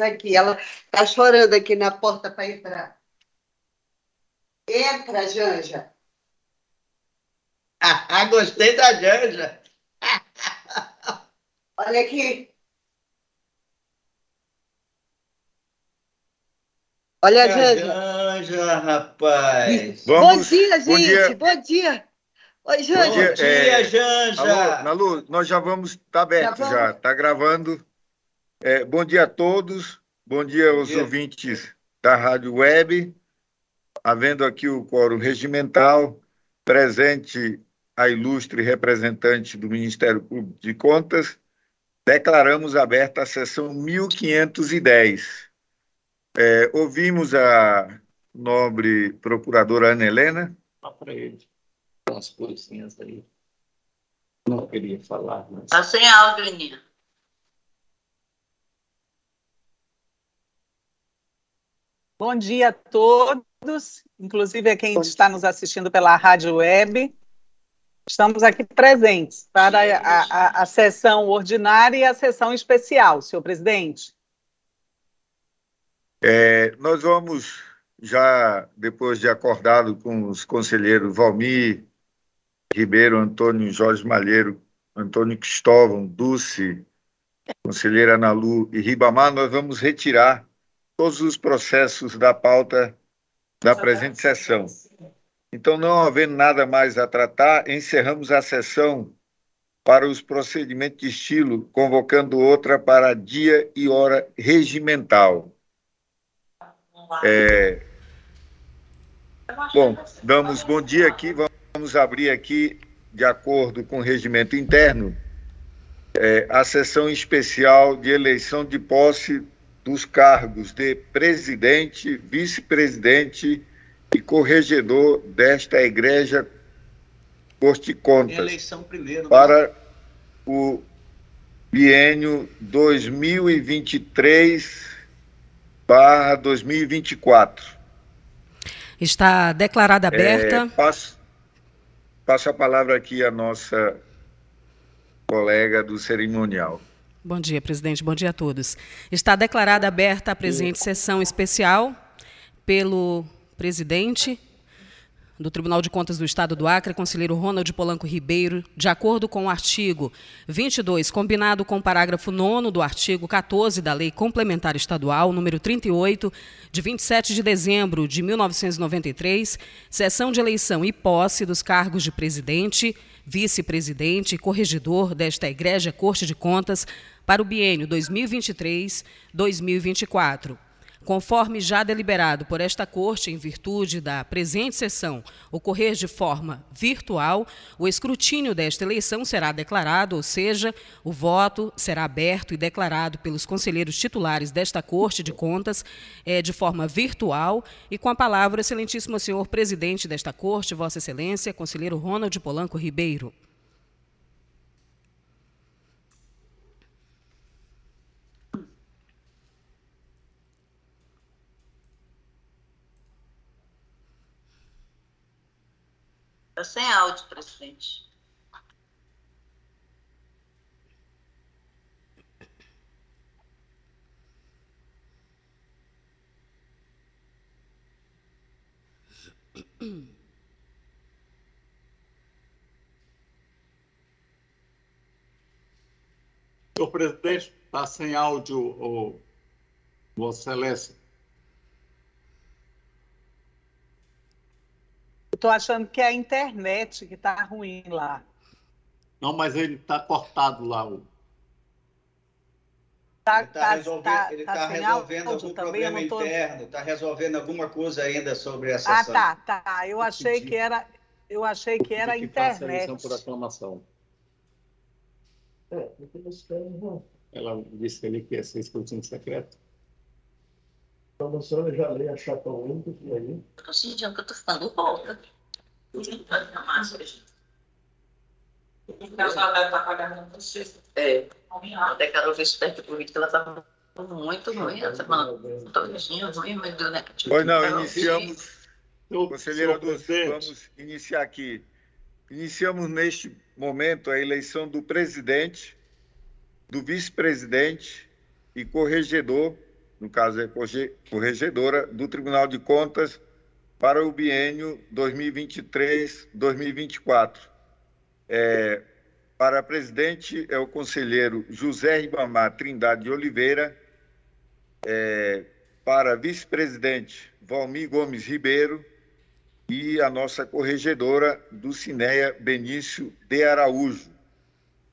aqui. Ela está chorando aqui na porta para entrar. Entra, Janja. Ah, gostei da Janja. Olha aqui. Olha a Janja. Janja, rapaz. Vamos, bom dia, gente. Bom dia. Bom dia. Oi, Janja. Bom dia, é, Janja. Alô, Nalu, nós já vamos. Está aberto já. já. Está gravando. É, bom dia a todos. Bom dia aos bom dia. ouvintes da Rádio Web. Havendo aqui o quórum regimental, presente a ilustre representante do Ministério Público de Contas, declaramos aberta a sessão 1510. É, ouvimos a nobre procuradora Ana Helena. Para ele, umas coisinhas aí. Não queria falar. Mas... Está sem áudio, Aninha. Bom dia a todos, inclusive a quem está nos assistindo pela rádio web. Estamos aqui presentes para a, a, a sessão ordinária e a sessão especial, senhor presidente. É, nós vamos, já depois de acordado com os conselheiros Valmir Ribeiro, Antônio Jorge Malheiro, Antônio Cristóvão, Dulce, conselheira Analu e Ribamar, nós vamos retirar todos os processos da pauta da presente sessão. Então, não havendo nada mais a tratar, encerramos a sessão para os procedimentos de estilo, convocando outra para dia e hora regimental. É... Bom, damos bom dia aqui, vamos abrir aqui, de acordo com o regimento interno, é, a sessão especial de eleição de posse dos cargos de presidente, vice-presidente e corregedor desta Igreja Corte Contas. Eleição primeiro. Para o biênio 2023 barra 2024. Está declarada aberta. É, passo, passo a palavra aqui à nossa colega do cerimonial. Bom dia, presidente. Bom dia a todos. Está declarada aberta a presente sessão especial pelo presidente do Tribunal de Contas do Estado do Acre, conselheiro Ronald Polanco Ribeiro, de acordo com o artigo 22, combinado com o parágrafo 9 do artigo 14 da Lei Complementar Estadual, número 38, de 27 de dezembro de 1993, sessão de eleição e posse dos cargos de presidente, vice-presidente e corregedor desta Igreja Corte de Contas para o biênio 2023-2024 conforme já deliberado por esta Corte em virtude da presente sessão ocorrer de forma virtual, o escrutínio desta eleição será declarado, ou seja, o voto será aberto e declarado pelos conselheiros titulares desta Corte de Contas é, de forma virtual e com a palavra, excelentíssimo senhor presidente desta Corte, Vossa Excelência, conselheiro Ronald Polanco Ribeiro. Está sem áudio, presidente. Senhor presidente, está sem áudio, o Vossa Excelência. Estou achando que é a internet que está ruim lá. Não, mas ele está cortado lá. O... Tá, ele está tá, resolvendo, tá, ele tá, tá resolvendo algum problema tô... interno, está resolvendo alguma coisa ainda sobre essa Ah, tá, tá. Eu achei que era, eu achei que era a internet. por aclamação. É, Ela disse ali que ia ser escrutínio secreto. Então, a senhora já lê a chapa única e aí? Estou sentindo que eu estou ficando rouca. É. Até quero ver se perto do que ela estava muito ruim. Ela estava todinho ruim, mas deu negativo. Pois não, iniciamos. Conselheira Dulce, vamos iniciar aqui. Iniciamos neste momento a eleição do presidente, do vice-presidente e corregedor no caso é corregedora, do Tribunal de Contas para o biênio 2023-2024. É, para presidente é o conselheiro José Ribamar Trindade de Oliveira, é, para vice-presidente Valmir Gomes Ribeiro e a nossa corregedora do Cineia Benício de Araújo.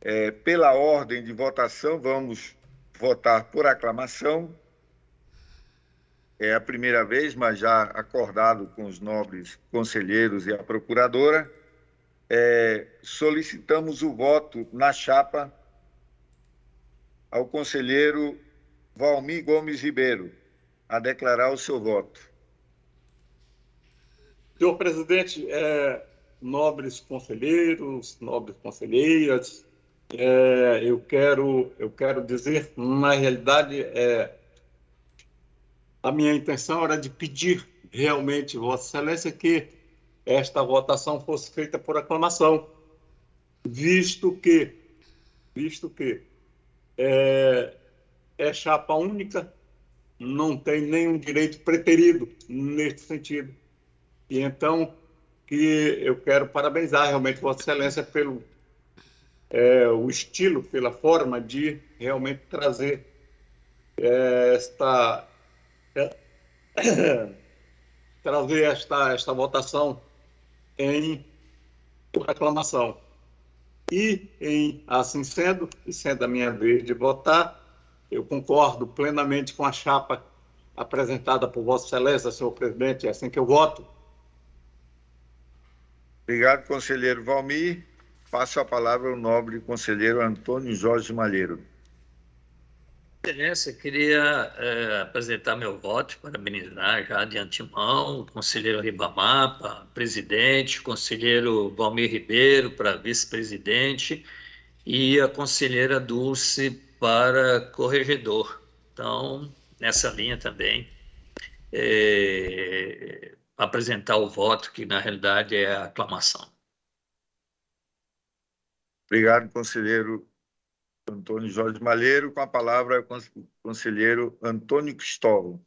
É, pela ordem de votação, vamos votar por aclamação. É a primeira vez, mas já acordado com os nobres conselheiros e a procuradora. É, solicitamos o voto na chapa ao conselheiro Valmir Gomes Ribeiro a declarar o seu voto. Senhor presidente, é, nobres conselheiros, nobres conselheiras, é, eu quero eu quero dizer, na realidade, é, a minha intenção era de pedir realmente, Vossa Excelência, que esta votação fosse feita por aclamação, visto que visto que é, é chapa única, não tem nenhum direito preterido nesse sentido. E então que eu quero parabenizar realmente Vossa Excelência pelo é, o estilo, pela forma de realmente trazer é, esta trazer esta esta votação em aclamação. E em assim sendo, e sendo a minha vez de votar, eu concordo plenamente com a chapa apresentada por Vossa Excelência, senhor presidente, é assim que eu voto. Obrigado, conselheiro Valmir. Passo a palavra ao nobre conselheiro Antônio Jorge Malheiro. Excelência, queria é, apresentar meu voto, parabenizar já de antemão o conselheiro Ribamar, para presidente, o conselheiro Valmir Ribeiro, para vice-presidente, e a conselheira Dulce para corregedor. Então, nessa linha também, é, apresentar o voto, que na realidade é a aclamação. Obrigado, conselheiro Antônio Jorge Malheiro. Com a palavra, o conselheiro Antônio Cristóvão.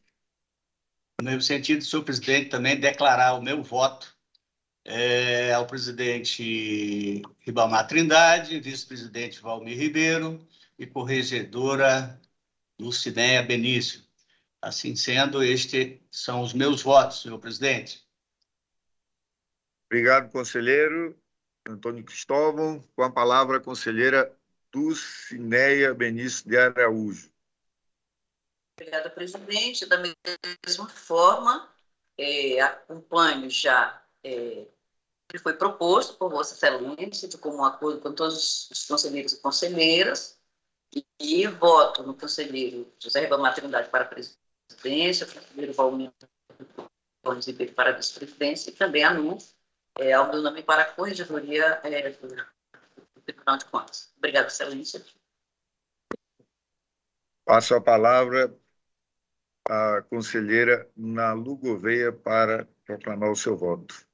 No mesmo sentido, senhor presidente, também declarar o meu voto é, ao presidente Ribamar Trindade, vice-presidente Valmir Ribeiro, e corregedora Lucinéia Benício. Assim sendo, estes são os meus votos, senhor presidente. Obrigado, conselheiro Antônio Cristóvão. Com a palavra, a conselheira Dulcineia Benício de Araújo. Obrigada, presidente. Da mesma forma, é, acompanho já é, que foi proposto por Vossa Excelência, de comum acordo com todos os conselheiros e conselheiras, e voto no conselheiro José Ribamar Trindade para a presidência, o conselheiro Valmir para a vice-presidência, e também anúncio é, ao meu nome para a corregedoria é, Tribunal de Contas. Obrigada, excelência. Passo a palavra à conselheira Nalu Gouveia para proclamar o seu voto.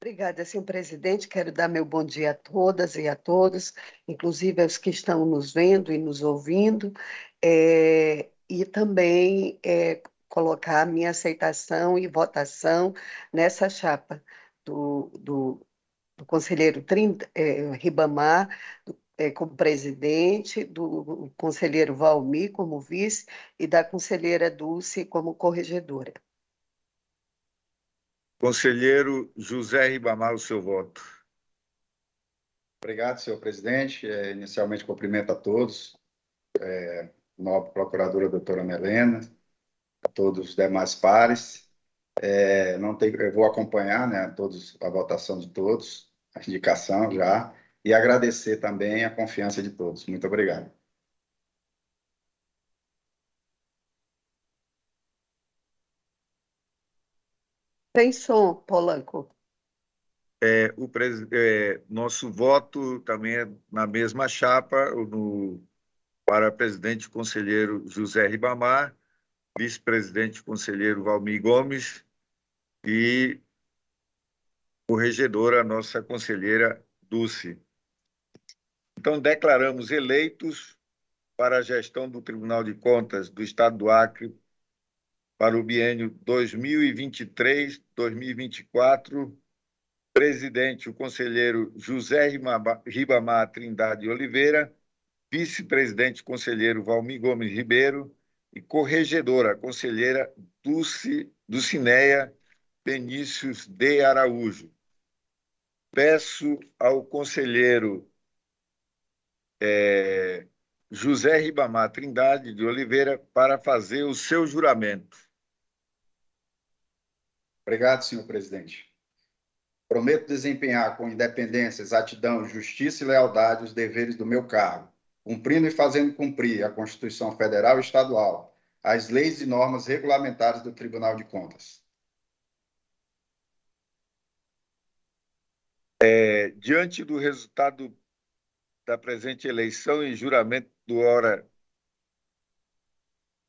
Obrigada, senhor presidente. Quero dar meu bom dia a todas e a todos, inclusive aos que estão nos vendo e nos ouvindo, é, e também é, colocar a minha aceitação e votação nessa chapa do, do, do conselheiro Trin, é, Ribamar, do, é, como presidente, do conselheiro Valmir como vice e da conselheira Dulce como corregedora. Conselheiro José Ribamar, o seu voto. Obrigado, senhor presidente. É, inicialmente, cumprimento a todos, é, nova procuradora doutora Melena, a todos os demais pares. É, não tem, eu vou acompanhar né, todos, a votação de todos, a indicação já, e agradecer também a confiança de todos. Muito obrigado. Tem som, Polanco. É, o é, nosso voto também é na mesma chapa, no, para presidente conselheiro José Ribamar, vice-presidente conselheiro Valmir Gomes e corregedora, nossa conselheira Dulce. Então, declaramos eleitos para a gestão do Tribunal de Contas do Estado do Acre para o biênio 2023-2024. Presidente, o conselheiro José Ribamar Trindade Oliveira. Vice-presidente, conselheiro Valmir Gomes Ribeiro. E corregedora, conselheira Dulce, Dulcineia Benícius de Araújo. Peço ao conselheiro é, José Ribamar Trindade de Oliveira para fazer o seu juramento. Obrigado, senhor presidente. Prometo desempenhar com independência, exatidão, justiça e lealdade os deveres do meu cargo, cumprindo e fazendo cumprir a Constituição Federal e Estadual, as leis e normas regulamentares do Tribunal de Contas. É, diante do resultado da presente eleição e juramento do hora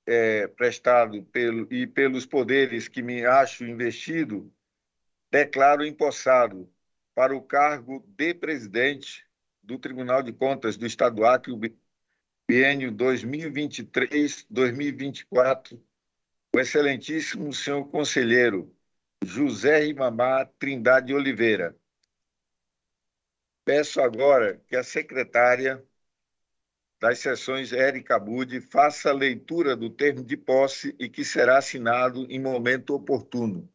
é, prestado pelo, e pelos poderes que me acho investido, declaro empossado para o cargo de presidente do Tribunal de Contas do Estado do Acre, biênio 2023-2024, o excelentíssimo senhor conselheiro José Rimamá Trindade Oliveira. Peço agora que a secretária das sessões Érica Budi faça a leitura do termo de posse e que será assinado em momento oportuno.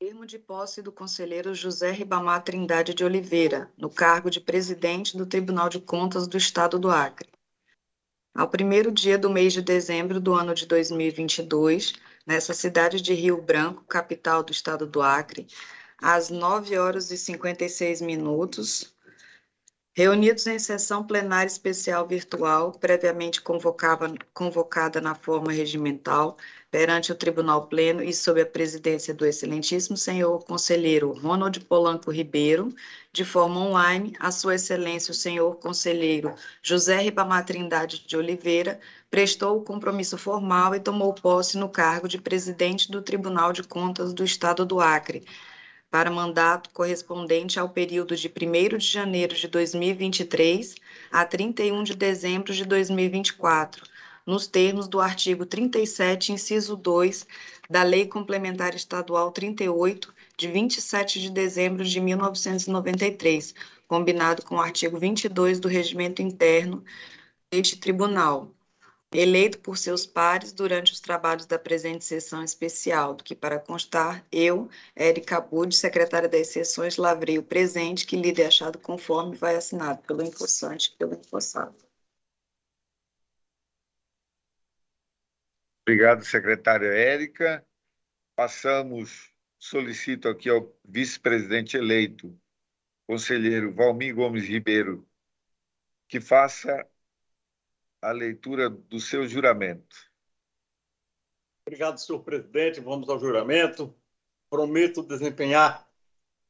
Termo de posse do conselheiro José Ribamar Trindade de Oliveira, no cargo de presidente do Tribunal de Contas do Estado do Acre. Ao primeiro dia do mês de dezembro do ano de 2022, nessa cidade de Rio Branco, capital do estado do Acre, às 9 horas e 56 minutos, Reunidos em sessão plenária especial virtual, previamente convocada na forma regimental, perante o Tribunal Pleno e sob a presidência do excelentíssimo senhor conselheiro Ronald Polanco Ribeiro, de forma online, a sua excelência o senhor conselheiro José Ribamar Trindade de Oliveira prestou o compromisso formal e tomou posse no cargo de presidente do Tribunal de Contas do Estado do Acre, para mandato correspondente ao período de 1 de janeiro de 2023 a 31 de dezembro de 2024, nos termos do artigo 37, inciso 2 da Lei Complementar Estadual 38, de 27 de dezembro de 1993, combinado com o artigo 22 do Regimento Interno deste Tribunal, eleito por seus pares durante os trabalhos da presente sessão especial, do que para constar, eu, Érica Bud, secretária das sessões, lavrei o presente que lhe achado conforme vai assinado pelo empossante e pelo empossado. Obrigado, secretária Érica. Passamos, solicito aqui ao vice-presidente eleito, conselheiro Valmir Gomes Ribeiro, que faça a leitura do seu juramento. Obrigado, senhor presidente. Vamos ao juramento. Prometo desempenhar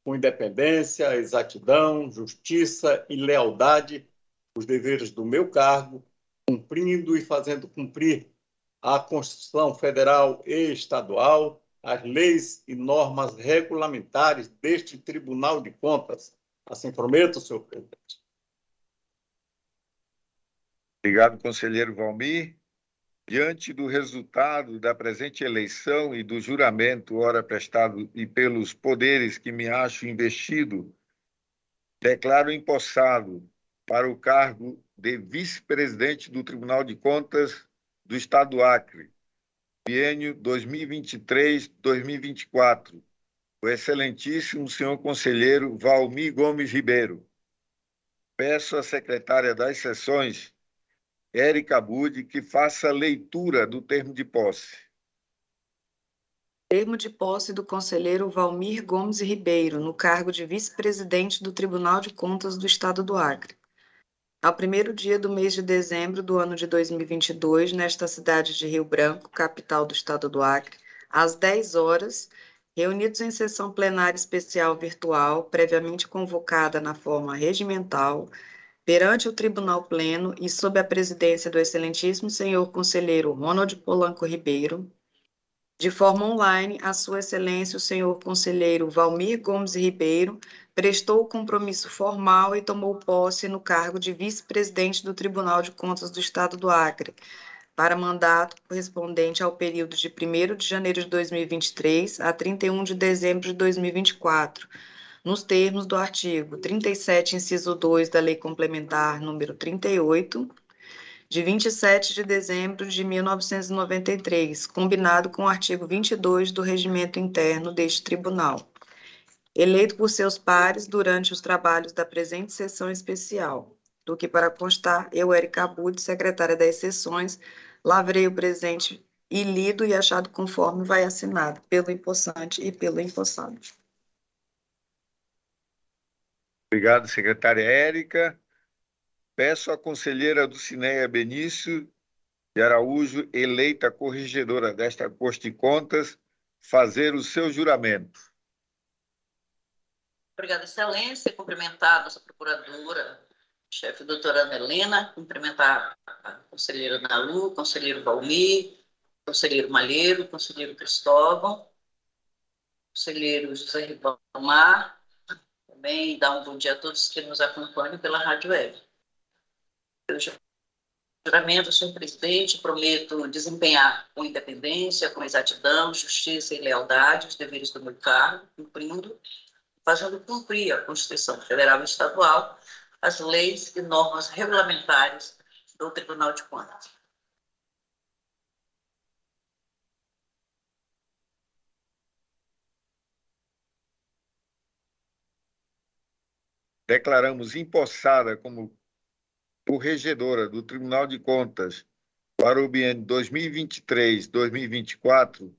com independência, exatidão, justiça e lealdade os deveres do meu cargo, cumprindo e fazendo cumprir a Constituição Federal e Estadual, as leis e normas regulamentares deste Tribunal de Contas. Assim prometo, senhor presidente. Obrigado, conselheiro Valmir. Diante do resultado da presente eleição e do juramento, ora prestado e pelos poderes que me acho investido, declaro empossado para o cargo de vice-presidente do Tribunal de Contas do Estado do Acre, biênio 2023-2024, o excelentíssimo senhor conselheiro Valmir Gomes Ribeiro. Peço à secretária das sessões Érica Budi, que faça a leitura do termo de posse. Termo de posse do conselheiro Valmir Gomes Ribeiro, no cargo de vice-presidente do Tribunal de Contas do Estado do Acre. Ao primeiro dia do mês de dezembro do ano de 2022, nesta cidade de Rio Branco, capital do Estado do Acre, às 10 horas, reunidos em sessão plenária especial virtual, previamente convocada na forma regimental, perante o Tribunal Pleno e sob a presidência do excelentíssimo senhor conselheiro Ronald Polanco Ribeiro, De forma online, a Sua Excelência, o senhor conselheiro Valmir Gomes Ribeiro, prestou o compromisso formal e tomou posse no cargo de vice-presidente do Tribunal de Contas do Estado do Acre, para mandato correspondente ao período de 1 de janeiro de 2023 a 31 de dezembro de 2024, nos termos do artigo 37, inciso 2 da Lei Complementar número 38, de 27 de dezembro de 1993, combinado com o artigo 22 do Regimento Interno deste Tribunal eleito por seus pares durante os trabalhos da presente sessão especial, do que para constar, eu, Erika Abud, secretária das sessões, lavrei o presente e lido e achado conforme vai assinado pelo empossante e pelo empossado. Obrigado, secretária Érica. Peço à conselheira do Cineia Benício de Araújo, eleita corregedora desta Corte de Contas, fazer o seu juramento. Obrigada, Excelência. Cumprimentar a nossa procuradora, chefe doutora Ana Helena, cumprimentar a conselheira Nalu, conselheiro Valmir, conselheiro Malheiro, conselheiro Cristóvão, conselheiro José Ribamar, também dar um bom dia a todos que nos acompanham pela Rádio Web. Eu juramento, senhor presidente, prometo desempenhar com independência, com exatidão, justiça e lealdade os deveres do meu cargo, cumprindo fazendo cumprir a Constituição Federal e Estadual, as leis e normas regulamentares do Tribunal de Contas. Declaramos empossada como corregedora do Tribunal de Contas para o biênio 2023-2024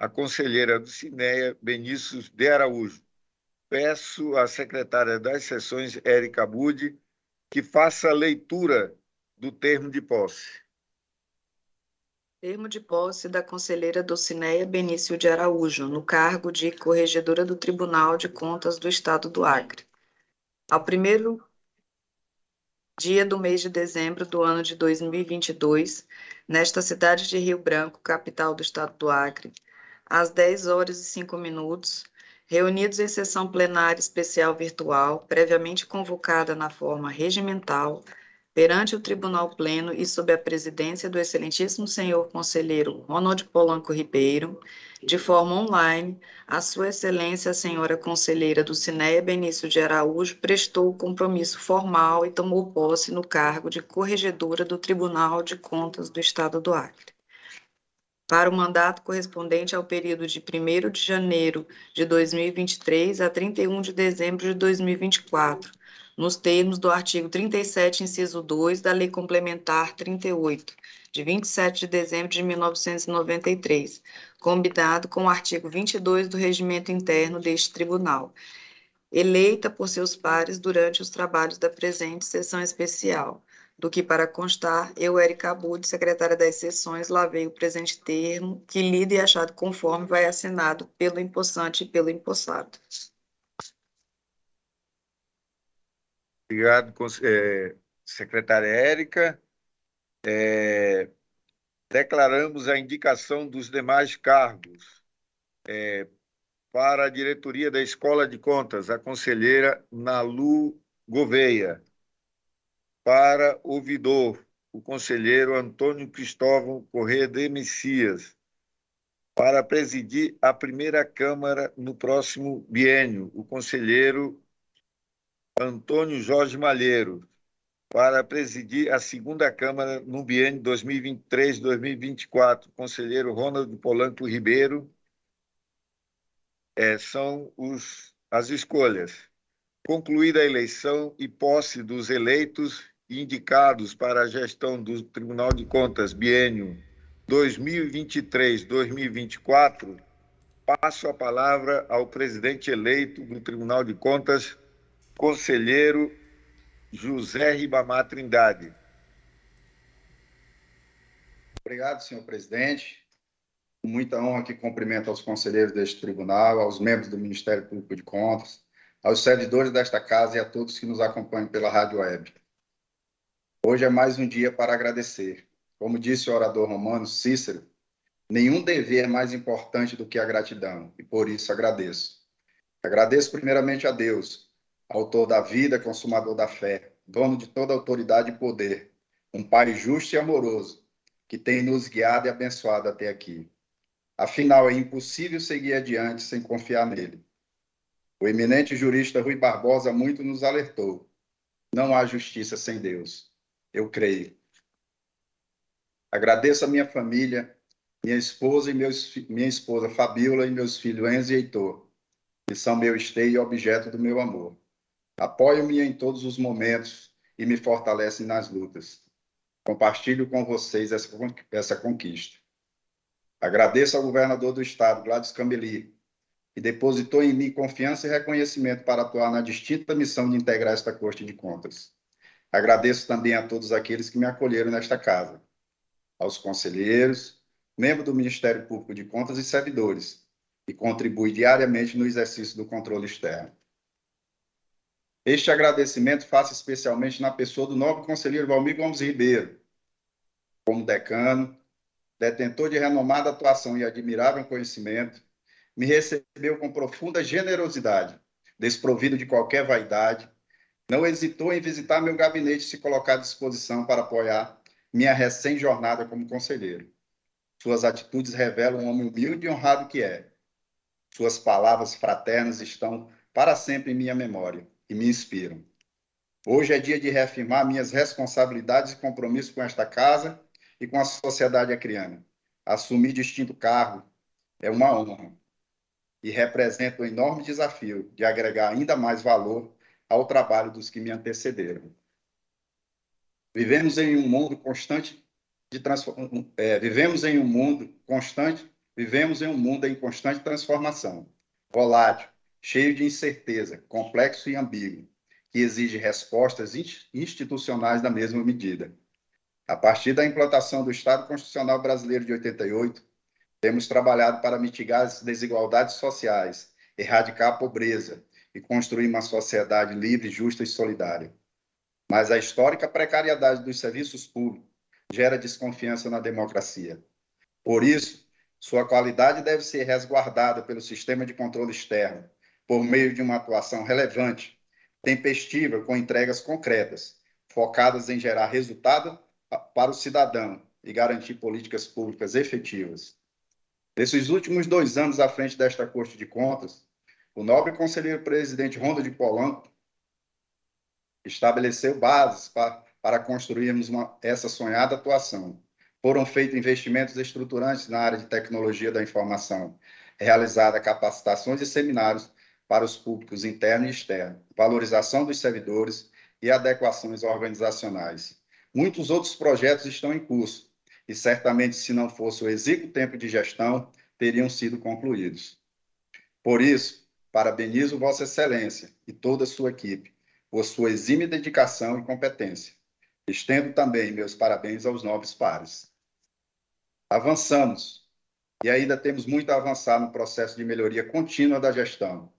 a conselheira do Cineia Benícius de Araújo peço à secretária das sessões, Érica Budi, que faça a leitura do termo de posse. Termo de posse da conselheira Docineia Benício de Araújo, no cargo de corregedora do Tribunal de Contas do Estado do Acre. Ao primeiro dia do mês de dezembro do ano de 2022, nesta cidade de Rio Branco, capital do Estado do Acre, às 10 horas e 5 minutos, reunidos em sessão plenária especial virtual, previamente convocada na forma regimental, perante o Tribunal Pleno e sob a presidência do excelentíssimo senhor conselheiro Ronald Polanco Ribeiro, de forma online, a sua excelência a senhora conselheira do Cineia Benício de Araújo prestou o compromisso formal e tomou posse no cargo de corregedora do Tribunal de Contas do Estado do Acre. Para o mandato correspondente ao período de 1 de janeiro de 2023 a 31 de dezembro de 2024, nos termos do artigo 37, inciso 2 da Lei Complementar 38, de 27 de dezembro de 1993, combinado com o artigo 22 do Regimento Interno deste Tribunal, eleita por seus pares durante os trabalhos da presente sessão especial do que para constar, eu, Erika Abud, secretária das sessões, lavei o presente termo, que lido e achado conforme vai assinado pelo empossante e pelo empossado. Obrigado, é, secretária Érica. É, declaramos a indicação dos demais cargos é, para a diretoria da Escola de Contas, a conselheira Nalu Gouveia para ouvidor, o conselheiro Antônio Cristóvão Corrêa de Messias, para presidir a primeira Câmara no próximo biênio, o conselheiro Antônio Jorge Malheiro, para presidir a segunda Câmara no biênio 2023-2024, o conselheiro Ronald Polanco Ribeiro. É, são os, as escolhas. Concluída a eleição e posse dos eleitos, indicados para a gestão do Tribunal de Contas biênio 2023-2024, passo a palavra ao presidente eleito do Tribunal de Contas, conselheiro José Ribamar Trindade. Obrigado, senhor presidente. Com muita honra que cumprimento aos conselheiros deste tribunal, aos membros do Ministério Público de Contas, aos servidores desta casa e a todos que nos acompanham pela Rádio Web. Hoje é mais um dia para agradecer. Como disse o orador romano Cícero, Nenhum dever é mais importante do que a gratidão, e por isso agradeço. Agradeço primeiramente a Deus, autor da vida, consumador da fé, dono de toda autoridade e poder, um Pai justo e amoroso, que tem nos guiado e abençoado até aqui. Afinal, é impossível seguir adiante sem confiar nele. O eminente jurista Rui Barbosa muito nos alertou. Não há justiça sem Deus. Eu creio. Agradeço a minha família, minha esposa e meus, minha esposa Fabiola e meus filhos Enzo e Heitor, que são meu esteio e objeto do meu amor. Apoio-me em todos os momentos e me fortalecem nas lutas. Compartilho com vocês essa, conquista. Agradeço ao governador do estado, Gladys Cambeli, que depositou em mim confiança e reconhecimento para atuar na distinta missão de integrar esta Corte de Contas. Agradeço também a todos aqueles que me acolheram nesta casa, aos conselheiros, membros do Ministério Público de Contas e servidores, que contribuem diariamente no exercício do controle externo. Este agradecimento faço especialmente na pessoa do nobre conselheiro Valmir Gomes Ribeiro, como decano, detentor de renomada atuação e admirável conhecimento, me recebeu com profunda generosidade, desprovido de qualquer vaidade, não hesitou em visitar meu gabinete e se colocar à disposição para apoiar minha recém-jornada como conselheiro. Suas atitudes revelam um homem humilde e honrado que é. Suas palavras fraternas estão para sempre em minha memória e me inspiram. Hoje é dia de reafirmar minhas responsabilidades e compromissos com esta casa e com a sociedade acriana. Assumir distinto cargo é uma honra e representa um enorme desafio de agregar ainda mais valor ao trabalho dos que me antecederam. Vivemos em um mundo constante de transformação. É, vivemos em um mundo constante, vivemos em um mundo em constante transformação, volátil, cheio de incerteza, complexo e ambíguo, que exige respostas institucionais da mesma medida. A partir da implantação do Estado Constitucional Brasileiro de 88, temos trabalhado para mitigar as desigualdades sociais, erradicar a pobreza e construir uma sociedade livre, justa e solidária. Mas a histórica precariedade dos serviços públicos gera desconfiança na democracia. Por isso, sua qualidade deve ser resguardada pelo sistema de controle externo, por meio de uma atuação relevante, tempestiva, com entregas concretas, focadas em gerar resultado para o cidadão e garantir políticas públicas efetivas. Nesses últimos dois anos à frente desta Corte de Contas, o nobre conselheiro presidente Ronda de Polanco estabeleceu bases para, para construirmos uma, essa sonhada atuação. Foram feitos investimentos estruturantes na área de tecnologia da informação, realizada capacitações e seminários para os públicos interno e externo, valorização dos servidores e adequações organizacionais. Muitos outros projetos estão em curso e certamente, se não fosse o exíguo tempo de gestão, teriam sido concluídos. Por isso, parabenizo Vossa Excelência e toda a sua equipe por sua exímia dedicação e competência. Estendo também meus parabéns aos nobres pares. Avançamos e ainda temos muito a avançar no processo de melhoria contínua da gestão,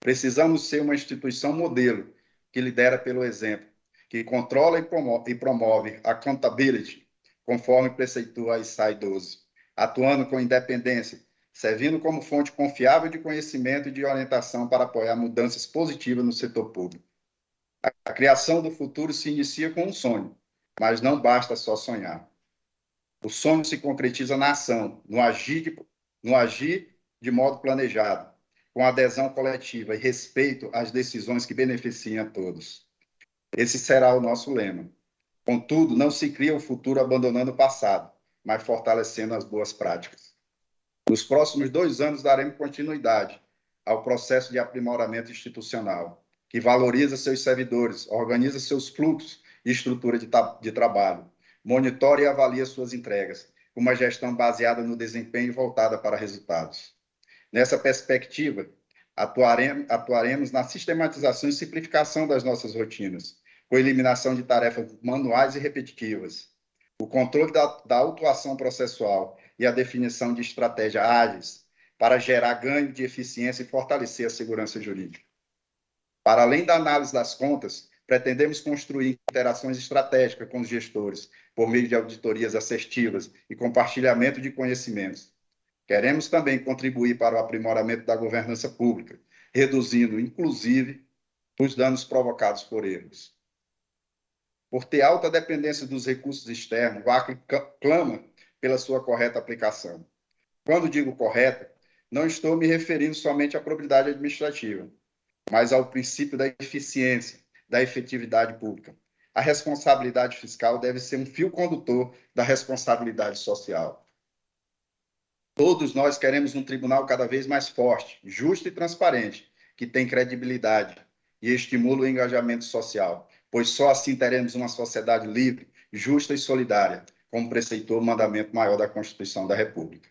Precisamos ser uma instituição modelo que lidera pelo exemplo, que controla e promove, promove accountability, conforme preceitua a ISAI 12, atuando com independência, servindo como fonte confiável de conhecimento e de orientação para apoiar mudanças positivas no setor público. A, a criação do futuro se inicia com um sonho, mas não basta só sonhar. O sonho se concretiza na ação, no agir de, no agir de modo planejado, com adesão coletiva e respeito às decisões que beneficiam a todos. Esse será o nosso lema. Contudo, não se cria o futuro abandonando o passado, mas fortalecendo as boas práticas. Nos próximos dois anos, daremos continuidade ao processo de aprimoramento institucional, que valoriza seus servidores, organiza seus fluxos e estrutura de, de trabalho, monitora e avalia suas entregas, uma gestão baseada no desempenho voltada para resultados. Nessa perspectiva, atuaremos, atuaremos na sistematização e simplificação das nossas rotinas, com eliminação de tarefas manuais e repetitivas, o controle da, da autuação processual e a definição de estratégias ágeis para gerar ganho de eficiência e fortalecer a segurança jurídica. Para além da análise das contas, Pretendemos construir interações estratégicas com os gestores, por meio de auditorias assertivas e compartilhamento de conhecimentos. Queremos também contribuir para o aprimoramento da governança pública, reduzindo, inclusive, os danos provocados por erros. Por ter alta dependência dos recursos externos, o Acre clama pela sua correta aplicação. Quando digo correta, não estou me referindo somente à probidade administrativa, mas ao princípio da eficiência, da efetividade pública. A responsabilidade fiscal deve ser um fio condutor da responsabilidade social. Todos nós queremos um tribunal cada vez mais forte, justo e transparente, que tem credibilidade e estimula o engajamento social, pois só assim teremos uma sociedade livre, justa e solidária, como preceitou o mandamento maior da Constituição da República.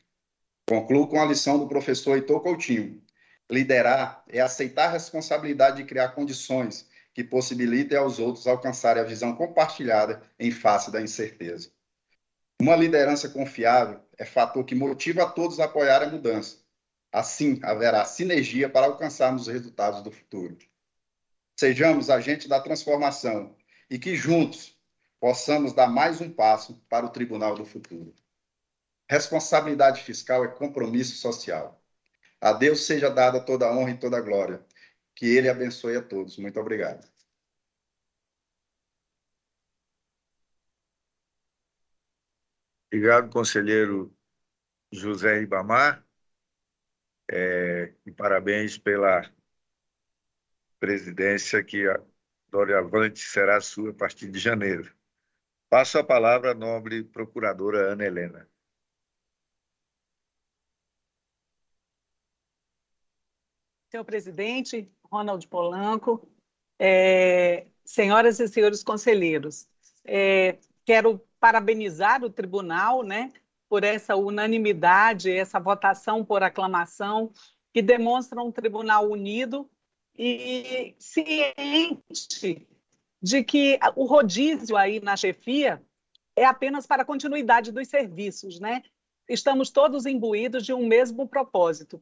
Concluo com a lição do professor Heitor Coutinho. Liderar é aceitar a responsabilidade de criar condições que possibilitem aos outros alcançarem a visão compartilhada em face da incerteza. Uma liderança confiável é fator que motiva a todos a apoiar a mudança. Assim, haverá sinergia para alcançarmos os resultados do futuro. Sejamos agentes da transformação e que juntos possamos dar mais um passo para o tribunal do futuro. Responsabilidade fiscal é compromisso social. A Deus seja dada toda a honra e toda a glória. Que Ele abençoe a todos. Muito obrigado. Obrigado, conselheiro José Ribamar. É, e parabéns pela presidência que a Doravante será sua a partir de janeiro. Passo a palavra à nobre procuradora Ana Helena. Senhor presidente, Ronald Polanco, é, senhoras e senhores conselheiros, é, quero parabenizar o tribunal, né, por essa unanimidade, essa votação por aclamação, que demonstra um tribunal unido e ciente de que o rodízio aí na chefia é apenas para a continuidade dos serviços, né? Estamos todos imbuídos de um mesmo propósito,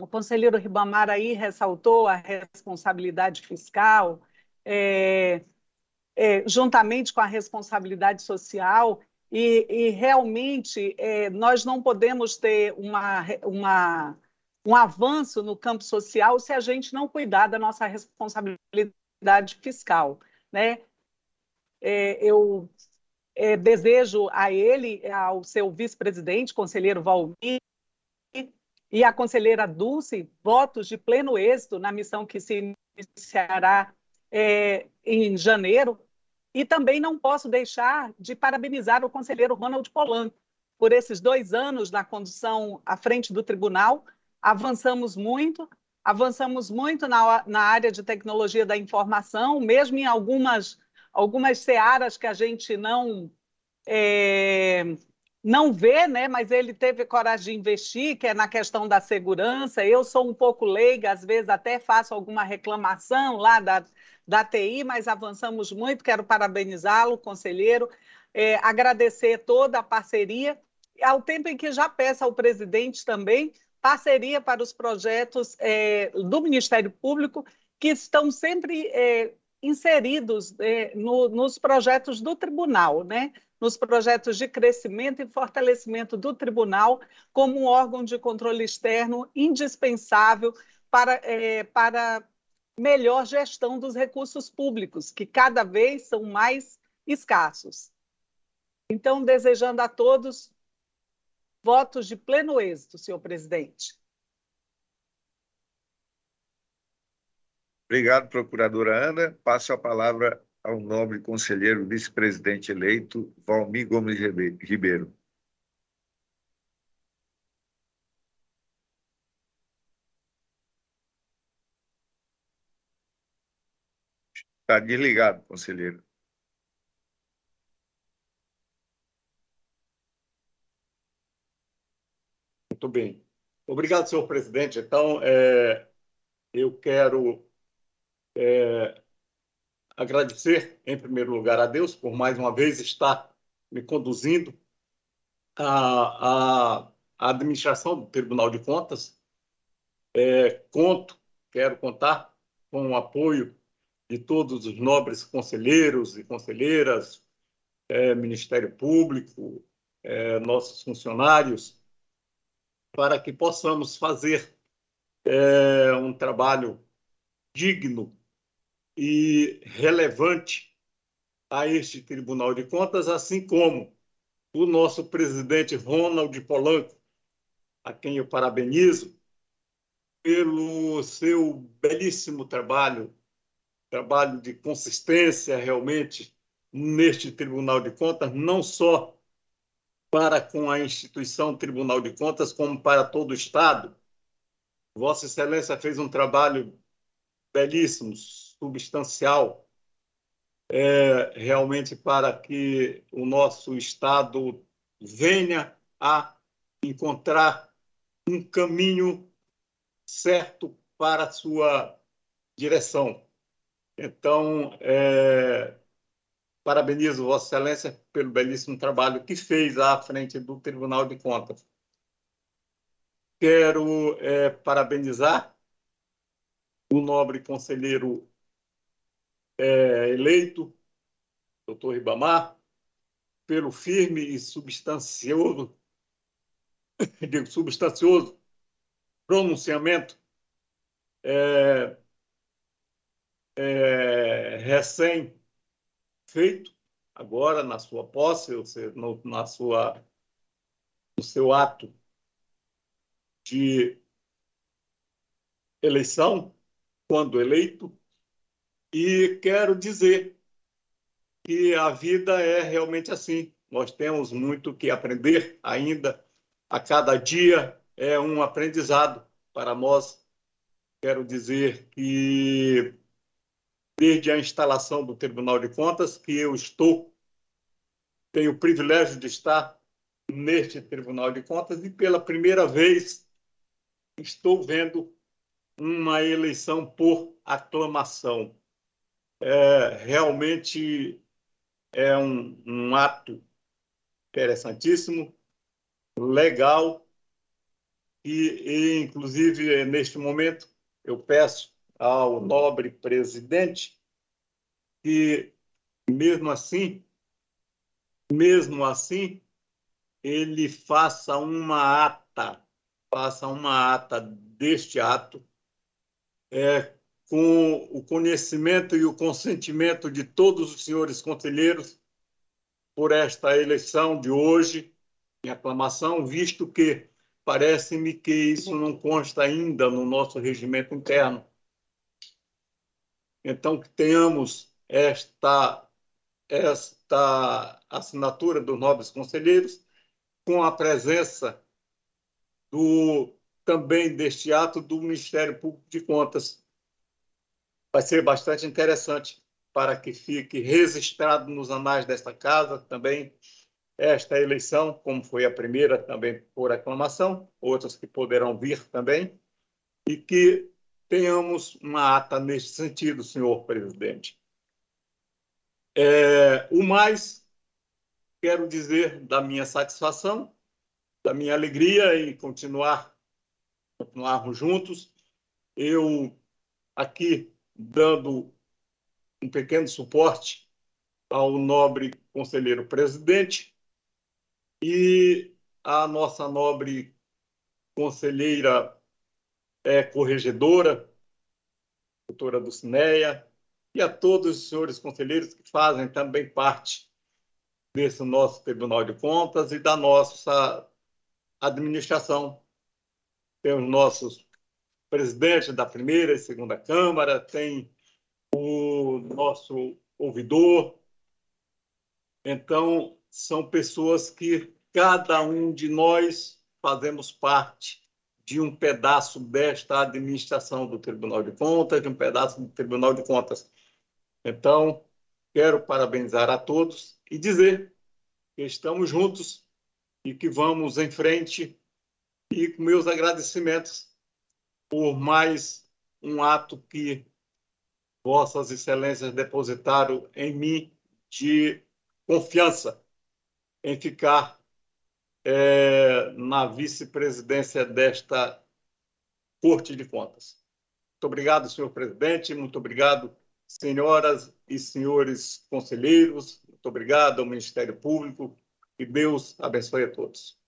o conselheiro Ribamar aí ressaltou a responsabilidade fiscal, é, é, juntamente com a responsabilidade social, e, e realmente é, nós não podemos ter uma, uma, um avanço no campo social se a gente não cuidar da nossa responsabilidade fiscal. Né? É, eu é, desejo a ele, ao seu vice-presidente, conselheiro Valmir, e a conselheira Dulce, votos de pleno êxito na missão que se iniciará é, em janeiro. E também não posso deixar de parabenizar o conselheiro Ronald Polanco por esses dois anos na condução à frente do tribunal. Avançamos muito, avançamos muito na, na área de tecnologia da informação, mesmo em algumas, algumas searas que a gente não. É, não vê, né, mas ele teve coragem de investir, que é na questão da segurança. Eu sou um pouco leiga, às vezes até faço alguma reclamação lá da, da TI, mas avançamos muito. Quero parabenizá-lo, conselheiro, é, agradecer toda a parceria, ao tempo em que já peço ao presidente também parceria para os projetos é, do Ministério Público, que estão sempre é, inseridos é, no, nos projetos do tribunal, né? nos projetos de crescimento e fortalecimento do tribunal como um órgão de controle externo indispensável para, é, para melhor gestão dos recursos públicos, que cada vez são mais escassos. Então, desejando a todos votos de pleno êxito, senhor presidente. Obrigado, procuradora Ana. Passo a palavra ao nobre conselheiro vice-presidente eleito Valmir Gomes Ribeiro. Está desligado, conselheiro. Muito bem. Obrigado, senhor presidente. Então, é, eu quero é, agradecer, em primeiro lugar, a Deus por mais uma vez estar me conduzindo à, à, administração do Tribunal de Contas. É, conto, quero contar com o apoio de todos os nobres conselheiros e conselheiras, é, Ministério Público, é, nossos funcionários, para que possamos fazer é, um trabalho digno e relevante a este Tribunal de Contas, assim como o nosso presidente Ronald Polanco, a quem eu parabenizo pelo seu belíssimo trabalho, trabalho de consistência realmente neste Tribunal de Contas, não só para com a instituição Tribunal de Contas, como para todo o Estado. Vossa Excelência fez um trabalho belíssimo, substancial, é, realmente para que o nosso Estado venha a encontrar um caminho certo para a sua direção. Então, é, parabenizo Vossa Excelência pelo belíssimo trabalho que fez à frente do Tribunal de Contas. Quero é, parabenizar o nobre conselheiro é, eleito, doutor Ribamar, pelo firme e substancioso, digo, substancioso pronunciamento é, é, recém-feito, agora na sua posse, ou seja, no, na sua, no seu ato de eleição, quando eleito, e quero dizer que a vida é realmente assim. Nós temos muito que aprender ainda. A cada dia é um aprendizado para nós. Quero dizer que, desde a instalação do Tribunal de Contas, que eu estou, tenho o privilégio de estar neste Tribunal de Contas e, pela primeira vez, estou vendo uma eleição por aclamação. É, realmente é um, um ato interessantíssimo, legal, e, e, inclusive, neste momento, eu peço ao nobre presidente que, mesmo assim, mesmo assim, ele faça uma ata, faça uma ata deste ato é, com o conhecimento e o consentimento de todos os senhores conselheiros por esta eleição de hoje, em aclamação, visto que parece-me que isso não consta ainda no nosso regimento interno. Então, que tenhamos esta, esta assinatura dos nobres conselheiros, com a presença do também deste ato do Ministério Público de Contas. Vai ser bastante interessante para que fique registrado nos anais desta casa também esta eleição, como foi a primeira também por aclamação, outras que poderão vir também, e que tenhamos uma ata neste sentido, senhor presidente. É, o mais, quero dizer da minha satisfação, da minha alegria em continuar continuarmos juntos. Eu aqui dando um pequeno suporte ao nobre conselheiro presidente e à nossa nobre conselheira é, corregedora, doutora Dulcineia, e a todos os senhores conselheiros que fazem também parte desse nosso Tribunal de Contas e da nossa administração temos nossos presidentes da primeira e segunda Câmara, tem o nosso ouvidor. Então, são pessoas que cada um de nós fazemos parte de um pedaço desta administração do Tribunal de Contas, de um pedaço do Tribunal de Contas. Então, quero parabenizar a todos e dizer que estamos juntos e que vamos em frente e com meus agradecimentos por mais um ato que Vossas Excelências depositaram em mim de confiança em ficar é, na vice-presidência desta Corte de Contas. Muito obrigado, senhor presidente, muito obrigado senhoras e senhores conselheiros, muito obrigado ao Ministério Público e Deus abençoe a todos.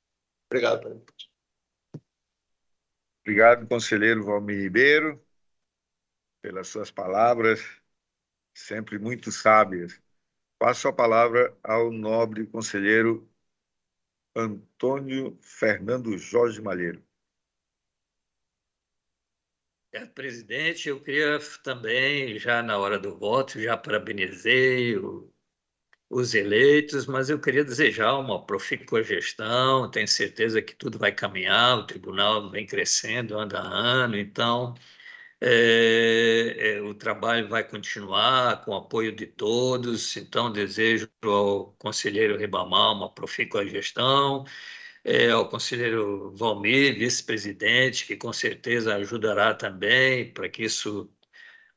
Obrigado, presidente. Obrigado, conselheiro Valmir Ribeiro, pelas suas palavras, sempre muito sábias. Passo a palavra ao nobre conselheiro Antônio Fernando Jorge Malheiro. É, presidente, eu queria também, já na hora do voto, já parabenizei o, os eleitos, mas eu queria desejar uma profícua gestão, tenho certeza que tudo vai caminhar, o tribunal vem crescendo ano a ano, então é, é, o trabalho vai continuar com o apoio de todos, então desejo ao conselheiro Ribamar uma profícua gestão, é, ao conselheiro Valmir, vice-presidente, que com certeza ajudará também para que isso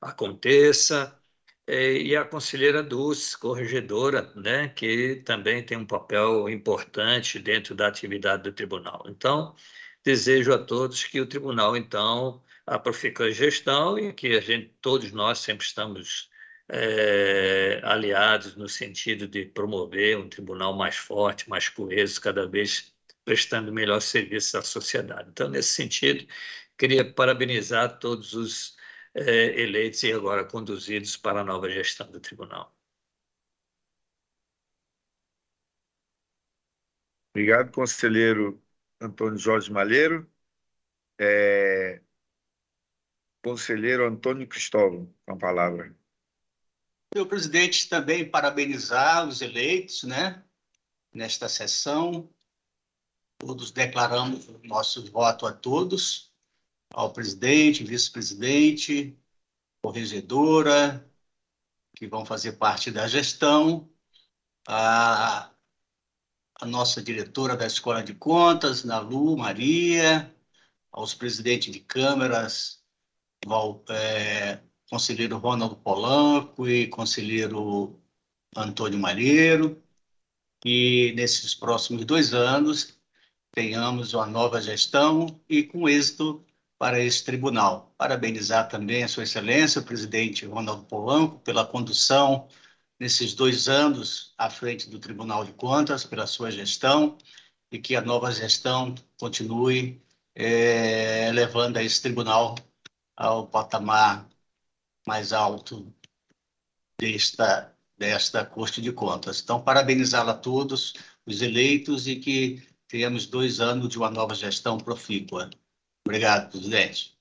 aconteça, é, e a conselheira Dulce, corregedora, né, que também tem um papel importante dentro da atividade do tribunal. Então, desejo a todos que o tribunal, então, a gestão e que a gente, todos nós sempre estamos é, aliados no sentido de promover um tribunal mais forte, mais coeso, cada vez prestando melhor serviço à sociedade. Então, nesse sentido, queria parabenizar todos os é, eleitos e agora conduzidos para a nova gestão do tribunal. Obrigado, conselheiro Antônio Jorge Malheiro. É, Conselheiro Antônio Cristóvão, com a palavra. Senhor presidente, também parabenizar os eleitos, né, nesta sessão. Todos declaramos o nosso voto a todos, ao presidente, vice-presidente, corregedora, que vão fazer parte da gestão, a, a nossa diretora da Escola de Contas, Nalu Maria, aos presidentes de câmaras é, conselheiro Ronaldo Polanco e conselheiro Antônio Malheiro, e nesses próximos dois anos tenhamos uma nova gestão e com êxito para esse tribunal. Parabenizar também a Sua Excelência, o presidente Ronaldo Polanco, pela condução nesses dois anos à frente do Tribunal de Contas, pela sua gestão, e que a nova gestão continue é, levando a esse tribunal ao patamar mais alto desta, desta Corte de Contas. Então, parabenizá-la a todos, os eleitos, e que tenhamos dois anos de uma nova gestão profícua. Obrigado, presidente.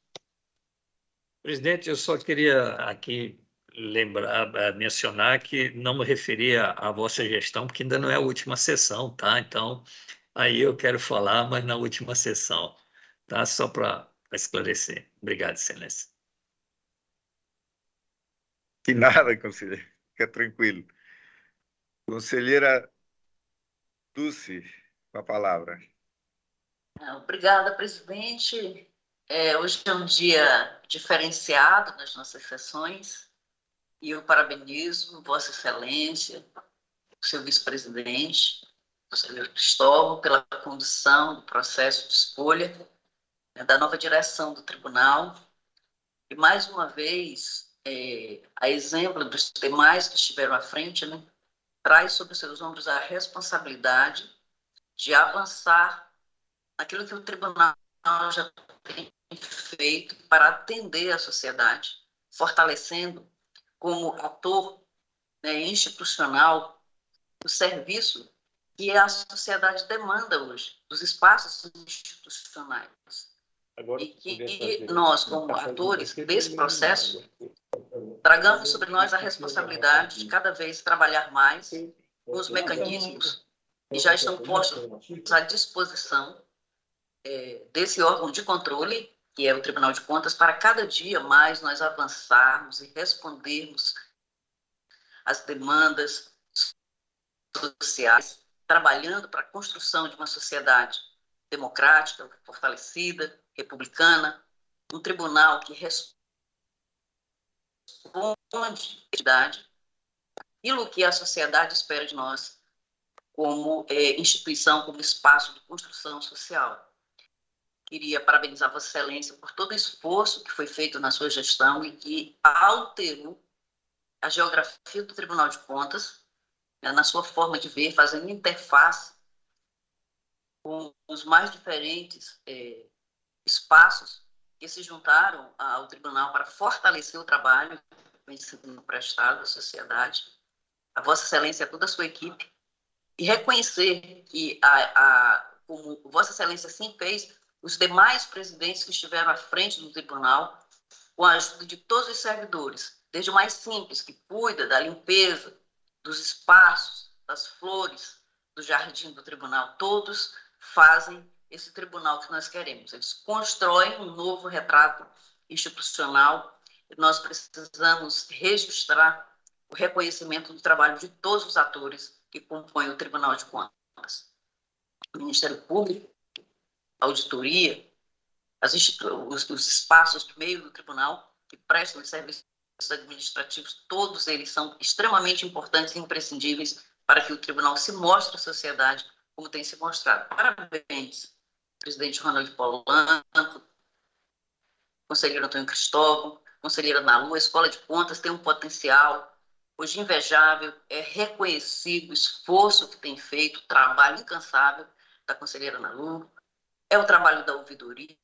Presidente, eu só queria aqui lembrar, eh, mencionar que não me referia à vossa gestão, porque ainda não é a última sessão, tá? Então, aí eu quero falar, mas na última sessão, tá? Só para para esclarecer. Obrigado, Excelência. Que nada, conselheiro. Fica tranquilo. Conselheira Dulce, com a palavra. Ah, obrigada, presidente. É, hoje é um dia diferenciado nas nossas sessões e eu parabenizo Vossa Excelência, o seu vice-presidente, o senhor Cristóvão, pela condução do processo de escolha da nova direção do tribunal. E, mais uma vez, é, a exemplo dos demais que estiveram à frente, né, traz sobre seus ombros a responsabilidade de avançar naquilo que o tribunal já tem feito para atender a sociedade, fortalecendo como ator né, institucional o serviço que a sociedade demanda hoje, dos espaços institucionais. Agora, e que nós, como atores desse processo, tragamos sobre nós a responsabilidade de cada vez trabalhar mais os mecanismos que já estão postos à disposição é, desse órgão de controle, que é o Tribunal de Contas, para cada dia mais nós avançarmos e respondermos às demandas sociais, trabalhando para a construção de uma sociedade democrática, fortalecida, republicana, um tribunal que responde à aquilo que a sociedade espera de nós como é, instituição, como espaço de construção social. Queria parabenizar Vossa Excelência por todo o esforço que foi feito na sua gestão e que alterou a geografia do Tribunal de Contas, né, na sua forma de ver, fazendo interface com os mais diferentes é, espaços que se juntaram ao tribunal para fortalecer o trabalho ensino prestado à sociedade, a Vossa Excelência toda a sua equipe, e reconhecer que, a, a, como Vossa Excelência sim fez, os demais presidentes que estiveram à frente do tribunal, com a ajuda de todos os servidores, desde o mais simples, que cuida da limpeza dos espaços, das flores, do jardim do tribunal, todos fazem esse tribunal que nós queremos. Eles constroem um novo retrato institucional nós precisamos registrar o reconhecimento do trabalho de todos os atores que compõem o Tribunal de Contas. O Ministério Público, a auditoria, os, os espaços do meio do tribunal que prestam os serviços administrativos, todos eles são extremamente importantes e imprescindíveis para que o tribunal se mostre à sociedade como tem se mostrado. Parabéns, presidente Ronald Polanco, conselheiro Antônio Cristóvão, conselheira Nalu, a Escola de Contas tem um potencial hoje invejável, é reconhecido o esforço que tem feito, o trabalho incansável da conselheira Nalu, é o trabalho da ouvidoria,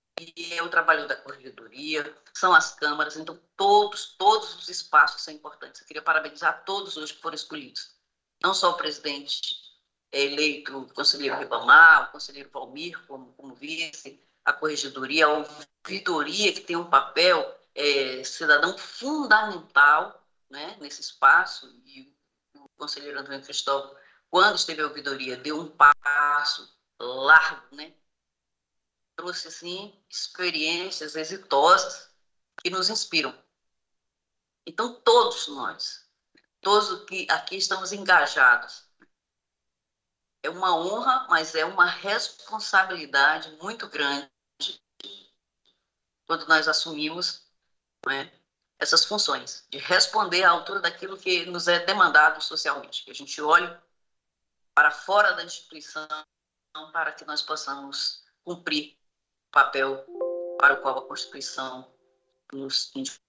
é o trabalho da corregedoria, são as câmaras, então todos, todos os espaços são importantes. Eu queria parabenizar todos hoje que foram escolhidos, não só o presidente eleito, o conselheiro Ribamar, o conselheiro Valmir como, como vice, a corregedoria, a ouvidoria, que tem um papel é, cidadão fundamental né, nesse espaço, e o conselheiro Antônio Cristóvão, quando esteve a ouvidoria, deu um passo largo, né? trouxe assim, experiências exitosas que nos inspiram. Então, todos nós, todos que aqui estamos engajados, é uma honra, mas é uma responsabilidade muito grande quando nós assumimos né, essas funções, de responder à altura daquilo que nos é demandado socialmente, que a gente olhe para fora da instituição para que nós possamos cumprir o papel para o qual a Constituição nos indicou.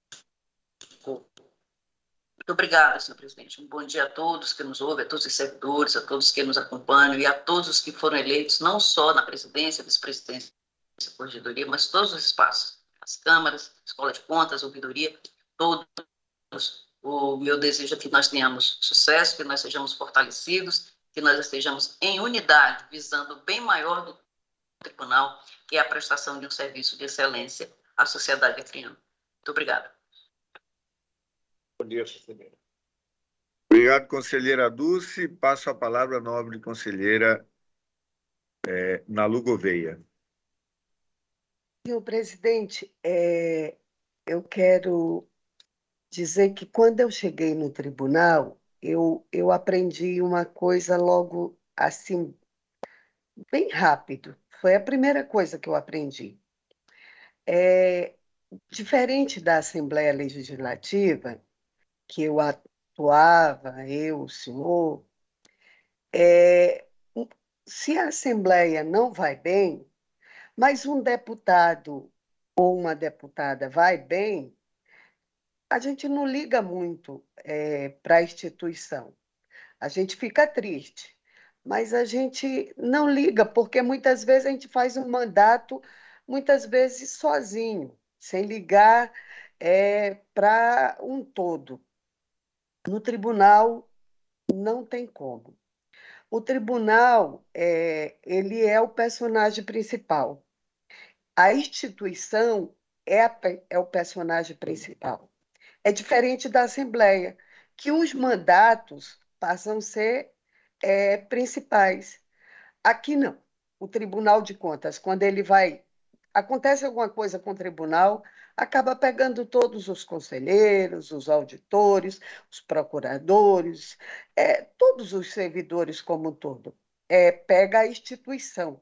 Muito obrigada, senhor presidente. Um bom dia a todos que nos ouvem, a todos os servidores, a todos que nos acompanham e a todos os que foram eleitos, não só na presidência, vice-presidência, corregedoria, mas todos os espaços as câmaras, escola de contas, ouvidoria, todos. O meu desejo é que nós tenhamos sucesso, que nós sejamos fortalecidos, que nós estejamos em unidade, visando bem maior do tribunal, que é a prestação de um serviço de excelência à sociedade acriana. Muito obrigada. Bom dia, conselheira. Obrigado, conselheira Dulce. Passo a palavra à nobre conselheira é, Nalu Gouveia. Senhor presidente, é, eu quero dizer que quando eu cheguei no tribunal, eu, eu aprendi uma coisa logo assim, bem rápido. Foi a primeira coisa que eu aprendi. É, diferente da Assembleia Legislativa, que eu atuava, eu, o senhor, é, se a Assembleia não vai bem, mas um deputado ou uma deputada vai bem, a gente não liga muito é, para a instituição. A gente fica triste, mas a gente não liga, porque muitas vezes a gente faz um mandato, muitas vezes sozinho, sem ligar é, para um todo. No tribunal, não tem como. O tribunal, é, ele é o personagem principal a instituição é, a, é o personagem principal. É diferente da Assembleia, que os mandatos passam a ser é, principais. Aqui não. O Tribunal de Contas, quando ele vai. Acontece alguma coisa com o tribunal, acaba pegando todos os conselheiros, os auditores, os procuradores, é, todos os servidores como um todo. É, pega a instituição.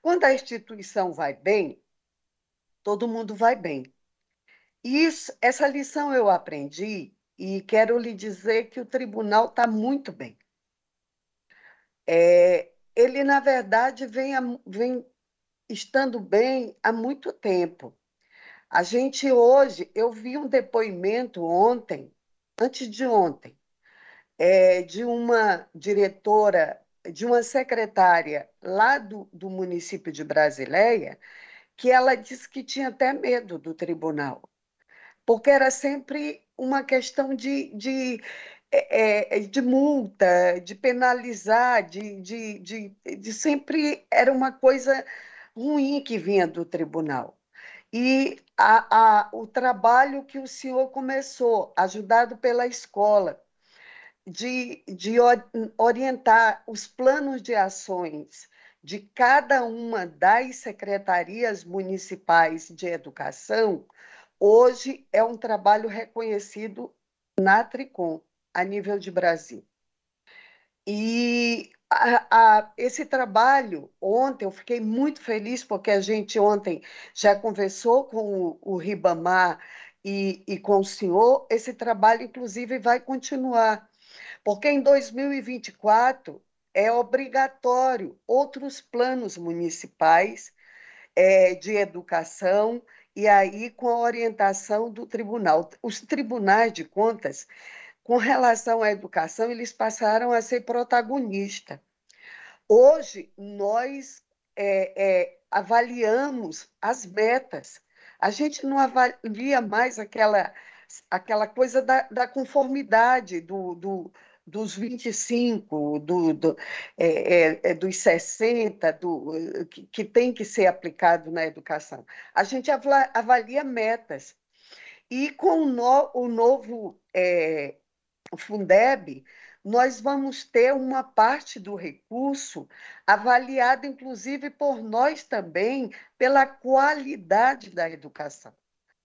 Quando a instituição vai bem, todo mundo vai bem. Isso, essa lição eu aprendi e quero lhe dizer que o tribunal está muito bem. É, ele, na verdade, vem, vem estando bem há muito tempo. A gente hoje, eu vi um depoimento ontem antes de ontem, é, de uma diretora, de uma secretária lá do, do município de Brasileia, que ela disse que tinha até medo do tribunal, porque era sempre uma questão de, de, é, é de multa, de penalizar, de, de, de, de sempre era uma coisa ruim que vinha do tribunal. E a, a, o trabalho que o senhor começou, ajudado pela escola, de, de orientar os planos de ações de cada uma das secretarias municipais de educação, hoje é um trabalho reconhecido na Tricom, a nível de Brasil. E a, a, esse trabalho, ontem, eu fiquei muito feliz, porque a gente ontem já conversou com o, o Ribamar e, e com o senhor, esse trabalho, inclusive, vai continuar, porque em 2024 é obrigatório outros planos municipais é, de educação, e aí com a orientação do tribunal. Os tribunais de contas com relação à educação, eles passaram a ser protagonistas. Hoje, nós é, é, avaliamos as metas. A gente não avalia mais aquela, aquela coisa da, da conformidade do, do, dos 25, do, do, é, é, é dos 60, do, que, que, tem que ser aplicado na educação. A gente avalia metas. E com o, no, o novo é, Fundeb, nós vamos ter uma parte do recurso avaliada, inclusive, por nós também, pela qualidade da educação,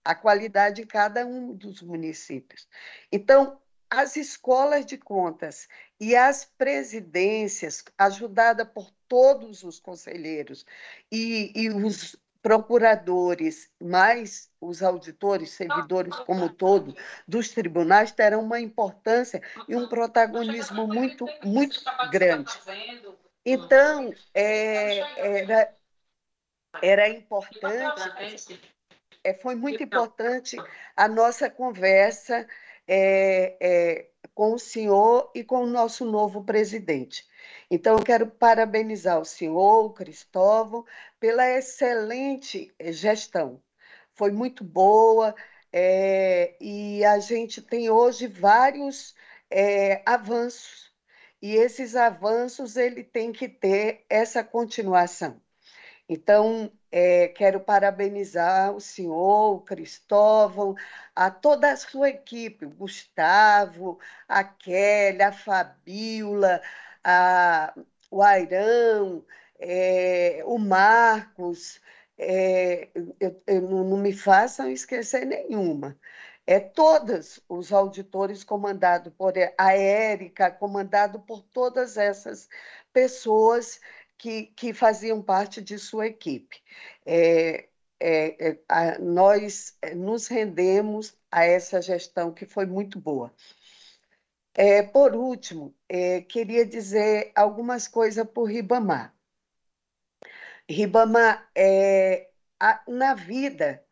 a qualidade em cada um dos municípios. Então, as escolas de contas e as presidências, ajudada por todos os conselheiros e, e os procuradores, mais os auditores, servidores como todo dos tribunais terão uma importância e um protagonismo muito muito grande. Então é, era era importante, é, foi muito importante a nossa conversa é, é, com o senhor e com o nosso novo presidente. Então, eu quero parabenizar o senhor, o Cristóvão, pela excelente eh, gestão. Foi muito boa é, e a gente tem hoje vários é, avanços. E esses avanços ele tem que ter essa continuação. Então, é, quero parabenizar o senhor, o Cristóvão, a toda a sua equipe, o Gustavo, a Kelly, a Fabíola, a, o Airão, é, o Marcos, é, eu, eu, não me façam esquecer nenhuma. É todos os auditores comandados por a Érica, comandado por todas essas pessoas que, que faziam parte de sua equipe. É, é, é a, nós é, nos rendemos a essa gestão que foi muito boa. É, por último, é, queria dizer algumas coisas por Ribamar. Ribamar, é, a, na vida,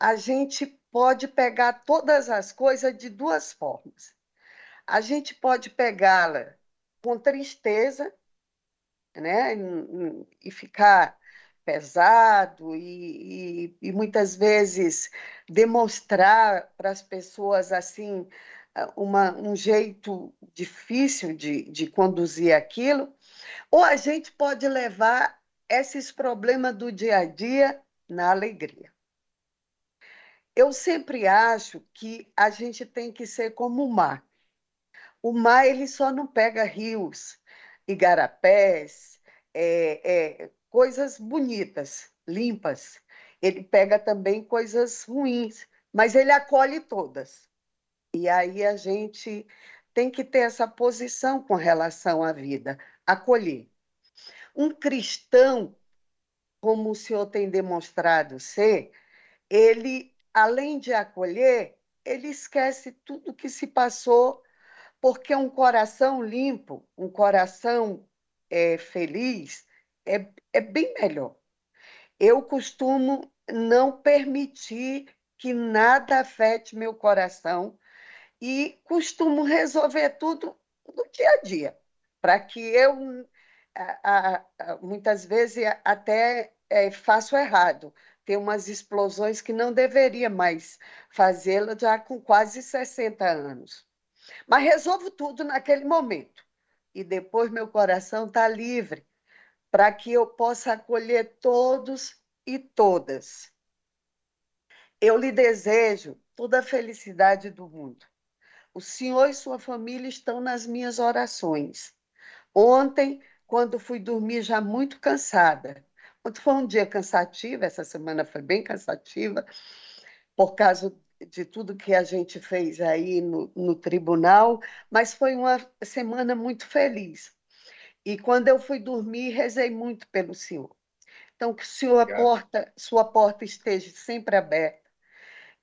a gente pode pegar todas as coisas de duas formas. A gente pode pegá-la com tristeza, né, e ficar pesado e, e, e muitas vezes demonstrar para as pessoas assim uma, um jeito difícil de, de conduzir aquilo, ou a gente pode levar esses problemas do dia a dia na alegria. Eu sempre acho que a gente tem que ser como o mar. O mar ele só não pega rios, igarapés, é, é, coisas bonitas, limpas. Ele pega também coisas ruins, mas ele acolhe todas. E aí a gente tem que ter essa posição com relação à vida, acolher. Um cristão, como o senhor tem demonstrado ser, ele, além de acolher, ele esquece tudo que se passou, porque um coração limpo, um coração é, feliz, é, é bem melhor. Eu costumo não permitir que nada afete meu coração e costumo resolver tudo no dia a dia, para que eu, a, a, muitas vezes, até é, faço errado. Tem umas explosões que não deveria mais fazê-la já com quase 60 anos. Mas resolvo tudo naquele momento. E depois meu coração está livre para que eu possa acolher todos e todas. Eu lhe desejo toda a felicidade do mundo. O senhor e sua família estão nas minhas orações. Ontem, quando fui dormir já muito cansada, Ontem foi um dia cansativo, essa semana foi bem cansativa, por causa de tudo que a gente fez aí no, no tribunal, mas foi uma semana muito feliz. E quando eu fui dormir, rezei muito pelo Senhor. Então, que sua porta, sua porta esteja sempre aberta,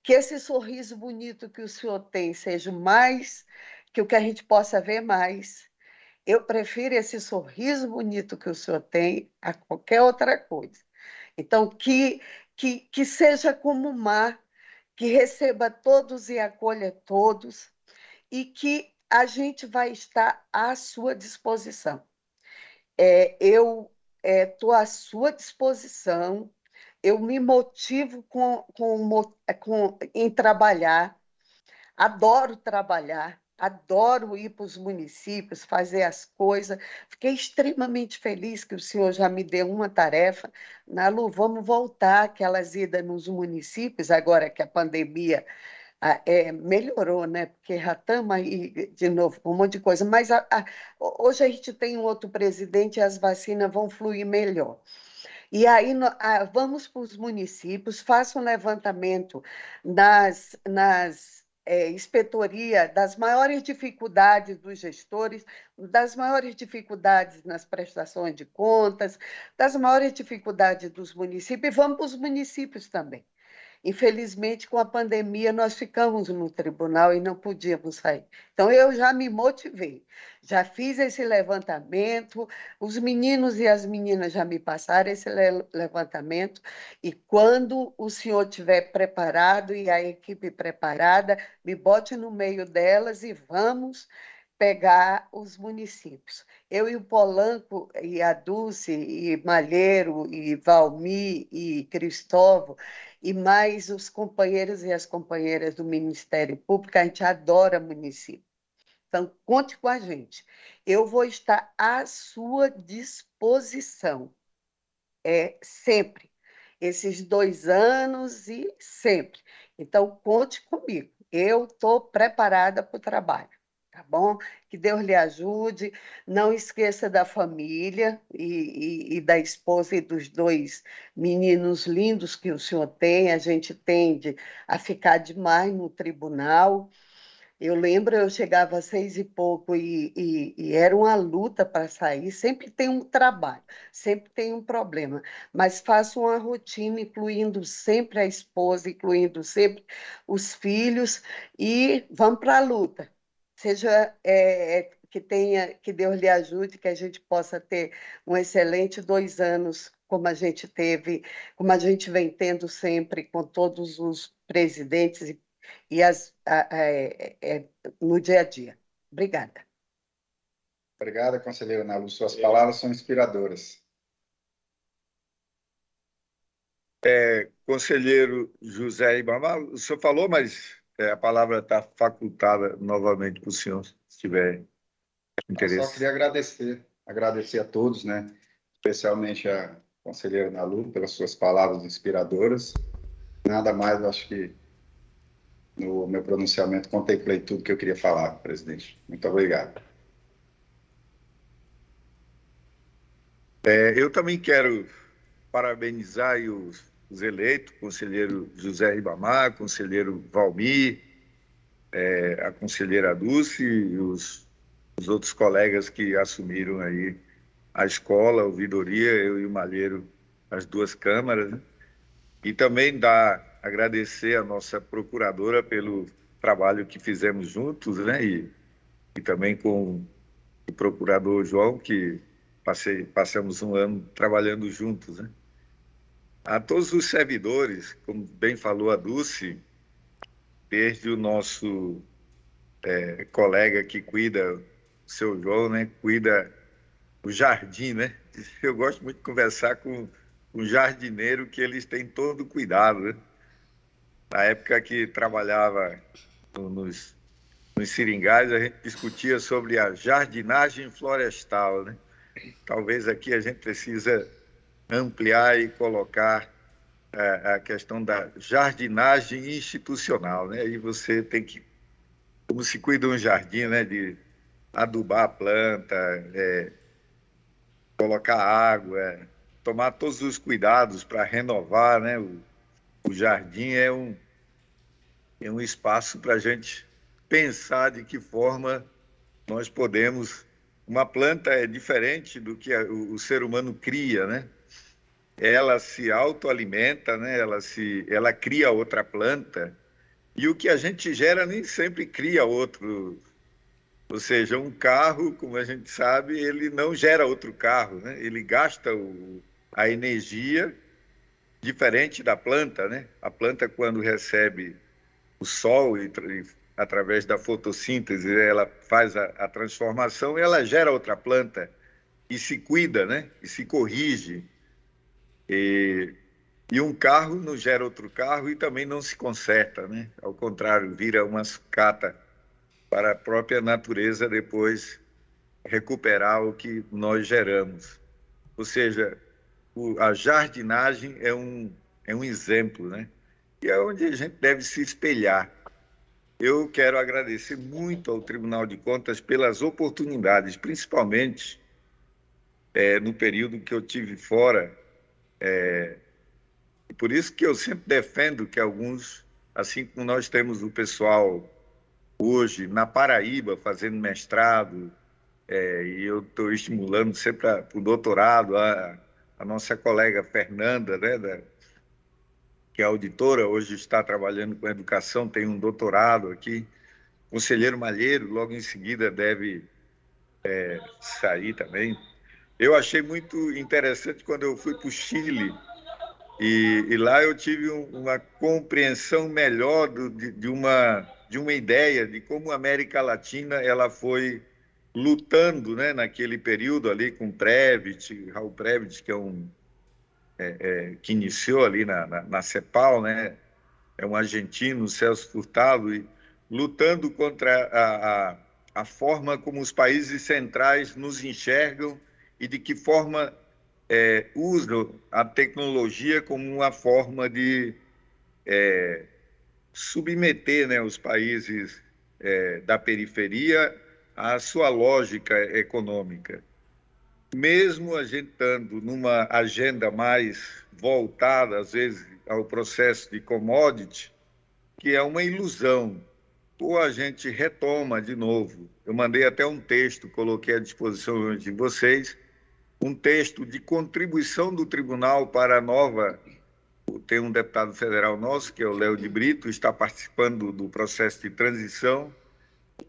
que esse sorriso bonito que o Senhor tem seja mais, que o que a gente possa ver mais, eu prefiro esse sorriso bonito que o senhor tem a qualquer outra coisa. Então, que, que, que seja como o mar, que receba todos e acolha todos, e que a gente vai estar à sua disposição. É, eu estou é, à sua disposição, eu me motivo com, com, com, em trabalhar, adoro trabalhar, adoro ir para os municípios, fazer as coisas. Fiquei extremamente feliz que o senhor já me deu uma tarefa. Nalu, vamos voltar aquelas idas nos municípios, agora que a pandemia é, melhorou, né? Porque estamos aí de novo um monte de coisa. Mas a, a, hoje a gente tem um outro presidente e as vacinas vão fluir melhor. E aí vamos para os municípios, faça um levantamento nas, nas é, inspetoria das maiores dificuldades dos gestores, das maiores dificuldades nas prestações de contas, das maiores dificuldades dos municípios, e vamos para os municípios também. Infelizmente, com a pandemia, nós ficamos no tribunal e não podíamos sair. Então, eu já me motivei, já fiz esse levantamento, os meninos e as meninas já me passaram esse levantamento, e quando o senhor estiver preparado e a equipe preparada, me bote no meio delas e vamos pegar os municípios. Eu e o Polanco, e a Dulce, e Malheiro, e Valmi, e Cristóvão, e mais os companheiros e as companheiras do Ministério Público, a gente adora município. Então, conte com a gente. Eu vou estar à sua disposição. É sempre. Esses dois anos e sempre. Então, conte comigo. Eu estou preparada para o trabalho tá bom? Que Deus lhe ajude. Não esqueça da família e, e, e, da esposa e dos dois meninos lindos que o senhor tem. A gente tende a ficar demais no tribunal. Eu lembro, eu chegava às seis e pouco e, e, e era uma luta para sair. Sempre tem um trabalho, sempre tem um problema, mas faço uma rotina, incluindo sempre a esposa, incluindo sempre os filhos, e vamos para a luta seja é, que tenha, que Deus lhe ajude, que a gente possa ter um excelente dois anos, como a gente teve, como a gente vem tendo sempre com todos os presidentes e, e as, a, a, é, é, no dia a dia. Obrigada. Obrigada, conselheira Nalu. Suas palavras são inspiradoras. É, conselheiro José Ibama, o senhor falou, mas é, a palavra está facultada novamente para o senhor, se tiver interesse. Eu só queria agradecer, agradecer a todos, né? especialmente a conselheira Nalu, pelas suas palavras inspiradoras. Nada mais, acho que no meu pronunciamento contemplei tudo que eu queria falar, presidente. Muito obrigado. É, eu também quero parabenizar os os eleitos, conselheiro José Ribamar, conselheiro Valmir, é, a conselheira Dulce e os, os, outros colegas que assumiram aí a escola, a ouvidoria, eu e o Malheiro, as duas câmaras. Né? E também dá agradecer a nossa procuradora pelo trabalho que fizemos juntos, né? E, e também com o procurador João, que passei, passamos um ano trabalhando juntos, né? A todos os servidores, como bem falou a Dulce, desde o nosso é, colega que cuida, o seu João, né, cuida o jardim, né? Eu gosto muito de conversar com um jardineiro que eles têm todo cuidado, né? Na época que trabalhava nos, nos seringais, a gente discutia sobre a jardinagem florestal, né? Talvez aqui a gente precisa ampliar e colocar a, a questão da jardinagem institucional, né? E você tem que, como se cuida um jardim, né? De adubar a planta, é, colocar água, é, tomar todos os cuidados para renovar, né? O, o, jardim é um, é um espaço para a gente pensar de que forma nós podemos. Uma planta é diferente do que o, o ser humano cria, né? Ela se autoalimenta, né? Ela se, ela cria outra planta e o que a gente gera nem sempre cria outro ou seja, um carro, como a gente sabe, ele não gera outro carro, né? ele gasta o, a energia diferente da planta. Né? A planta, quando recebe o sol e, e através da fotossíntese, ela faz a, a transformação, ela gera outra planta e se cuida, né? e se corrige. E, e um carro não gera outro carro e também não se conserta, né? Ao contrário, vira uma sucata para a própria natureza depois recuperar o que nós geramos. Ou seja, o, a jardinagem é um, é um exemplo, né? E é onde a gente deve se espelhar. Eu quero agradecer muito ao Tribunal de Contas pelas oportunidades, principalmente é, no período que eu tive fora. É, por isso que eu sempre defendo que alguns, assim como nós temos o pessoal hoje na Paraíba fazendo mestrado, é, e eu estou estimulando sempre para o doutorado a, a, nossa colega Fernanda, né, da, que é auditora, hoje está trabalhando com educação, tem um doutorado aqui. Conselheiro Malheiro, logo em seguida, deve é, sair também. Eu achei muito interessante quando eu fui para o Chile, e, e, lá eu tive um, uma compreensão melhor do, de, de uma de uma ideia de como a América Latina ela foi lutando né, naquele período ali com Previtt, Raul Previtt, que é um é, é, que iniciou ali na, na, na, CEPAL, né, é um argentino, Celso Furtado, e lutando contra a, a, a forma como os países centrais nos enxergam e de que forma é, usam a tecnologia como uma forma de é, submeter né, os países é, da periferia à sua lógica econômica. Mesmo a gente estando numa agenda mais voltada, às vezes, ao processo de commodity, que é uma ilusão, ou a gente retoma de novo. Eu mandei até um texto, coloquei à disposição de vocês, um texto de contribuição do tribunal para a nova tem um deputado federal nosso, que é o Léo de Brito, está participando do processo de transição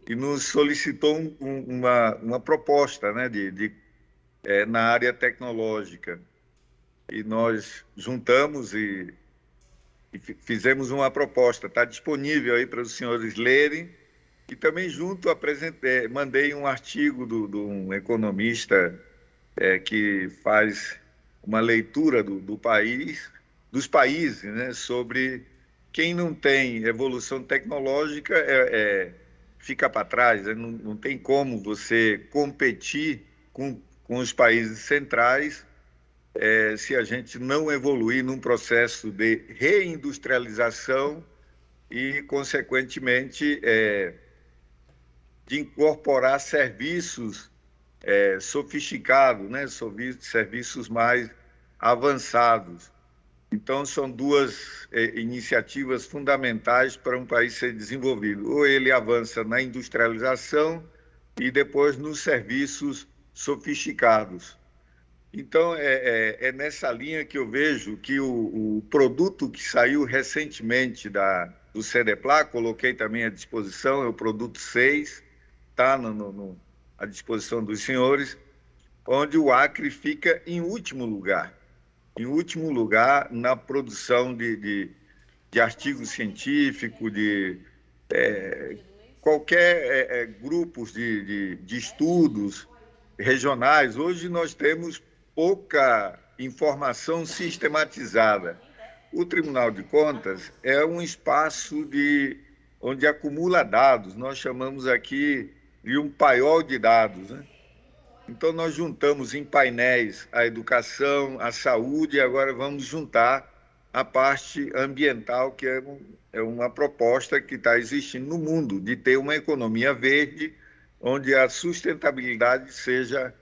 e nos solicitou um, uma, uma proposta né, de, de é, na área tecnológica. E nós juntamos e, e fizemos uma proposta. Está disponível aí para os senhores lerem. E também junto apresentei, mandei um artigo de um economista é, que faz uma leitura do, do país dos países, né, sobre quem não tem evolução tecnológica é, é fica para trás, né? não, não, tem como você competir com, com os países centrais é, se a gente não evoluir num processo de reindustrialização e, consequentemente, é, de incorporar serviços é, sofisticados, né? serviços mais avançados. Então, são duas é, iniciativas fundamentais para um país ser desenvolvido. Ou ele avança na industrialização e depois nos serviços sofisticados. Então, é, é, é nessa linha que eu vejo que o, o produto que saiu recentemente da, do CEDEPLA, coloquei também à disposição, é o produto 6, está no, no, à disposição dos senhores, onde o Acre fica em último lugar em último lugar na produção de, de, de artigos científicos, de é, qualquer é, é, grupos de, de, de estudos regionais, hoje nós temos pouca informação sistematizada. O Tribunal de Contas é um espaço de onde acumula dados. Nós chamamos aqui de um paiol de dados. Né? Então, nós juntamos em painéis a educação, a saúde, e agora vamos juntar a parte ambiental, que é, um, é uma proposta que está existindo no mundo, de ter uma economia verde, onde a sustentabilidade seja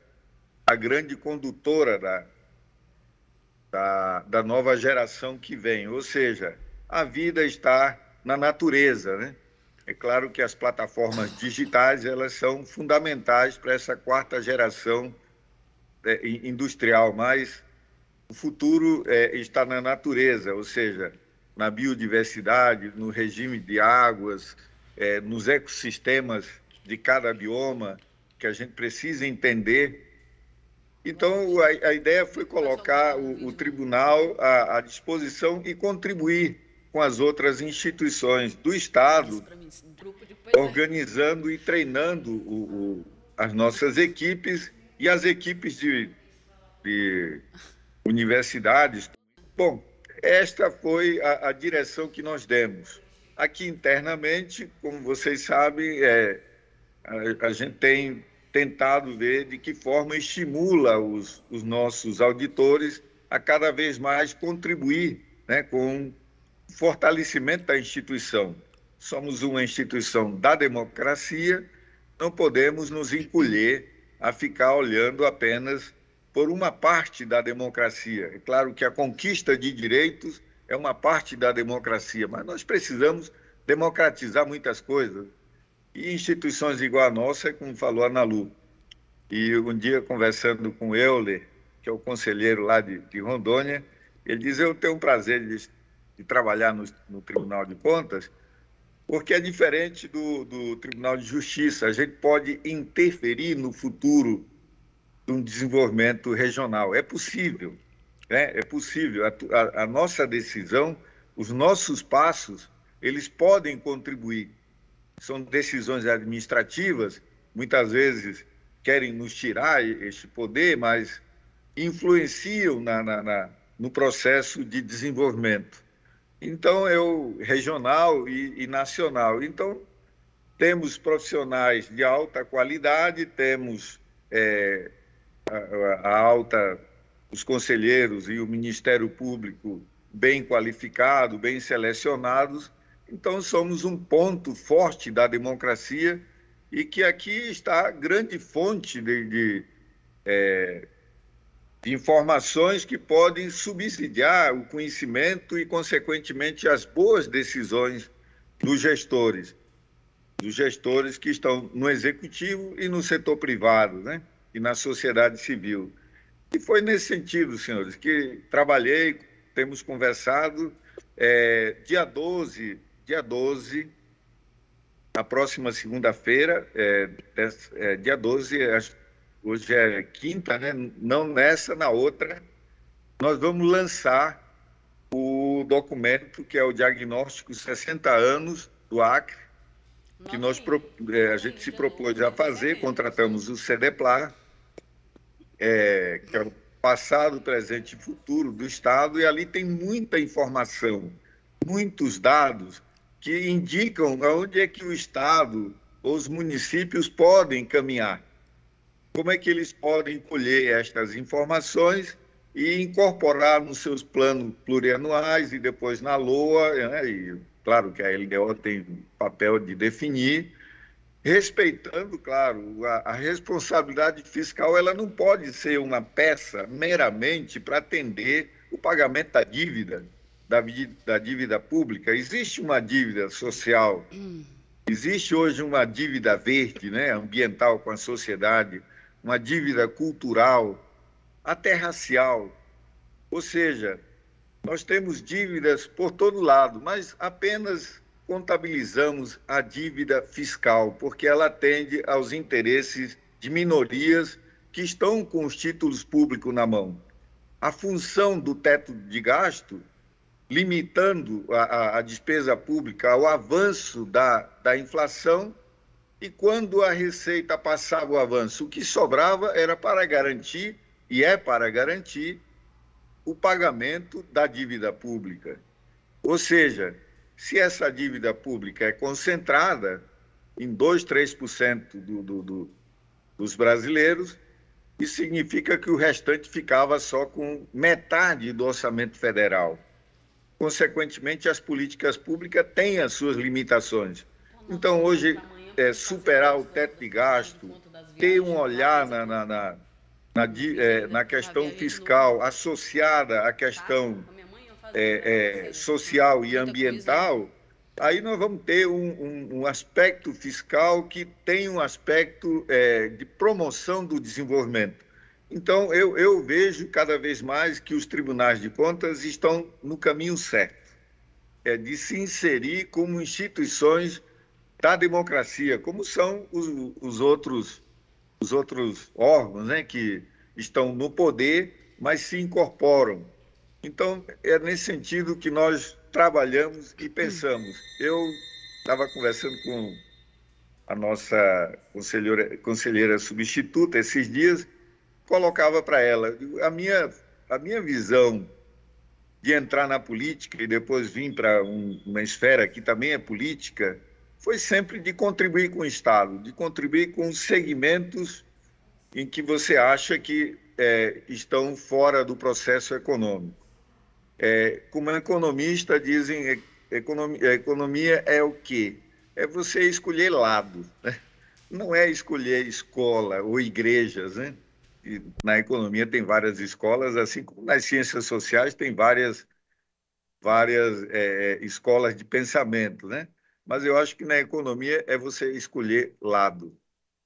a grande condutora da, da, da nova geração que vem. Ou seja, a vida está na natureza, né? É claro que as plataformas digitais elas são fundamentais para essa quarta geração é, industrial, mas o futuro é, está na natureza, ou seja, na biodiversidade, no regime de águas, é, nos ecossistemas de cada bioma que a gente precisa entender. Então, a, a ideia foi colocar o, o tribunal à, à, disposição e contribuir com as outras instituições do Estado, organizando e treinando o, o, as nossas equipes e as equipes de, de universidades. Bom, esta foi a, a, direção que nós demos. Aqui internamente, como vocês sabem, é, a, a gente tem tentado ver de que forma estimula os, os nossos auditores a cada vez mais contribuir né, com fortalecimento da instituição. Somos uma instituição da democracia, não podemos nos encolher a ficar olhando apenas por uma parte da democracia. É claro que a conquista de direitos é uma parte da democracia, mas nós precisamos democratizar muitas coisas. E instituições igual a nossa, como falou a Nalu. E um dia, conversando com o Euler, que é o conselheiro lá de, de Rondônia, ele diz: Eu tenho o prazer de, trabalhar no, no, Tribunal de Contas, porque é diferente do, do Tribunal de Justiça. A gente pode interferir no futuro de um desenvolvimento regional. É possível, né? é possível. A, a, a nossa decisão, os nossos passos, eles podem contribuir são decisões administrativas, muitas vezes querem nos tirar este poder, mas influenciam na, na, na, no processo de desenvolvimento. Então, eu, regional e, e nacional. Então, temos profissionais de alta qualidade, temos é, a, a alta, os conselheiros e o Ministério Público bem qualificado, bem selecionados, então, somos um ponto forte da democracia e que aqui está a grande fonte de, de, é, informações que podem subsidiar o conhecimento e, consequentemente, as boas decisões dos gestores, dos gestores que estão no executivo e no setor privado, né? E na sociedade civil. E foi nesse sentido, senhores, que trabalhei, temos conversado. É, dia 12 dia 12, na próxima segunda-feira, é, é, dia 12, hoje é quinta, né? não nessa, na outra, nós vamos lançar o documento que é o diagnóstico 60 anos do Acre, que nós é, a gente se propôs a fazer, contratamos o CEDEPLAR, é, que é o passado, presente e futuro do Estado, e ali tem muita informação, muitos dados que indicam aonde é que o Estado ou os municípios podem caminhar. Como é que eles podem colher estas informações e incorporar nos seus planos plurianuais e depois na LOA, né? e claro que a LDO tem papel de definir, respeitando, claro, a, a, responsabilidade fiscal, ela não pode ser uma peça meramente para atender o pagamento da dívida da, da dívida pública, existe uma dívida social, existe hoje uma dívida verde, né, ambiental com a sociedade, uma dívida cultural, até racial. Ou seja, nós temos dívidas por todo lado, mas apenas contabilizamos a dívida fiscal, porque ela atende aos interesses de minorias que estão com os títulos públicos na mão. A função do teto de gasto limitando a, a, despesa pública ao avanço da, da inflação, e quando a Receita passava o avanço, o que sobrava era para garantir, e é para garantir, o pagamento da dívida pública. Ou seja, se essa dívida pública é concentrada em 2, 3% do, do, do, dos brasileiros, isso significa que o restante ficava só com metade do orçamento federal. Consequentemente, as políticas públicas têm as suas limitações. Então, hoje, é, superar o teto de gasto, ter um olhar na, na, na, na, é, na questão fiscal associada à questão é, é, social e ambiental, aí nós vamos ter um, um, um aspecto fiscal que tem um aspecto é, de promoção do desenvolvimento. Então, eu, eu vejo cada vez mais que os tribunais de contas estão no caminho certo, é de se inserir como instituições da democracia, como são os, os, outros, os outros órgãos né, que estão no poder, mas se incorporam. Então, é nesse sentido que nós trabalhamos e pensamos. Eu estava conversando com a nossa conselheira, conselheira substituta esses dias, colocava para ela a minha, a minha visão de entrar na política e depois vir para um, uma esfera que também é política, foi sempre de contribuir com o Estado, de contribuir com os segmentos em que você acha que é, estão fora do processo econômico. É, como economista, dizem economia, economia é o quê? É você escolher lado. Né? Não é escolher escola ou igrejas. Né? E na economia tem várias escolas, assim como nas ciências sociais tem várias, várias é, escolas de pensamento. Né? Mas eu acho que na economia é você escolher lado.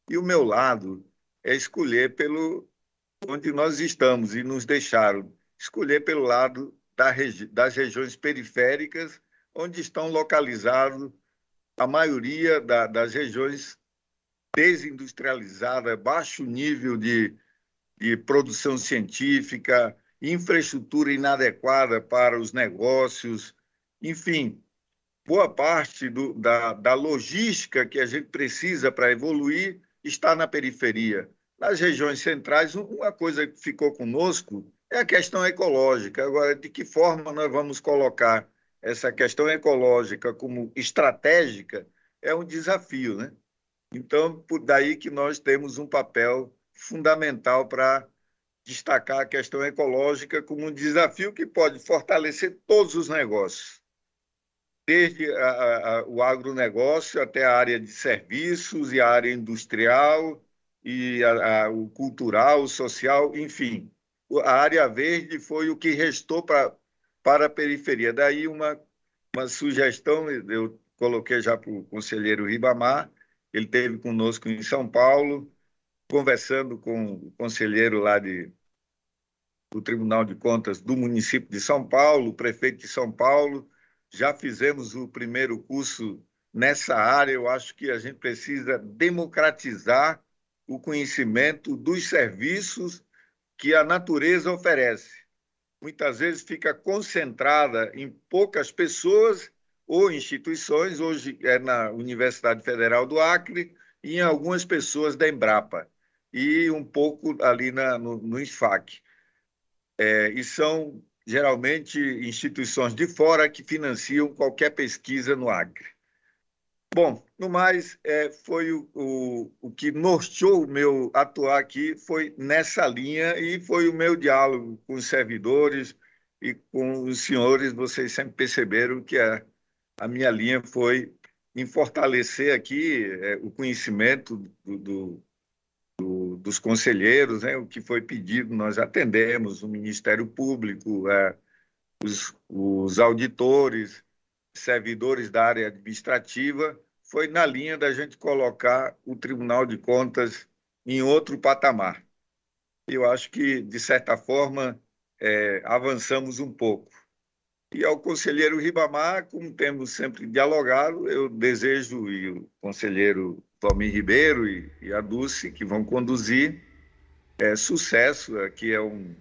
E o meu lado é escolher pelo onde nós estamos e nos deixaram escolher pelo lado da regi das regiões periféricas, onde estão localizados a maioria da, das regiões desindustrializadas, baixo nível de, de produção científica, infraestrutura inadequada para os negócios, enfim, boa parte do, da, da logística que a gente precisa para evoluir está na periferia. Nas regiões centrais, uma coisa que ficou conosco é a questão ecológica. Agora, de que forma nós vamos colocar essa questão ecológica como estratégica é um desafio, né? Então, por daí que nós temos um papel fundamental para destacar a questão ecológica como um desafio que pode fortalecer todos os negócios, desde a, a, o agronegócio até a área de serviços e a área industrial e a, o cultural, o social, enfim a área verde foi o que restou pra, para a periferia. Daí uma, uma sugestão, eu coloquei já para o conselheiro Ribamar, ele teve conosco em São Paulo, conversando com o conselheiro lá de, do Tribunal de Contas do município de São Paulo, o prefeito de São Paulo, já fizemos o primeiro curso nessa área. Eu acho que a gente precisa democratizar o conhecimento dos serviços que a natureza oferece. Muitas vezes fica concentrada em poucas pessoas ou instituições, hoje é na Universidade Federal do Acre e em algumas pessoas da Embrapa, e um pouco ali na, no, no. É, e são geralmente instituições de fora que financiam qualquer pesquisa no Acre. Bom, no mais, é, foi o, o, o que norteou o meu atuar aqui, foi nessa linha e foi o meu diálogo com os servidores e com os senhores. Vocês sempre perceberam que a, a minha linha foi em fortalecer aqui é, o conhecimento do, dos conselheiros, né, o que foi pedido, nós atendemos o Ministério Público, é, os, os auditores, servidores da área administrativa foi na linha da gente colocar o Tribunal de Contas em outro patamar. Eu acho que, de certa forma, é, avançamos um pouco. E ao conselheiro Ribamar, como temos sempre dialogado, eu desejo, e o conselheiro Tommy Ribeiro e, e a Dulce, que vão conduzir, é, sucesso. Aqui é um,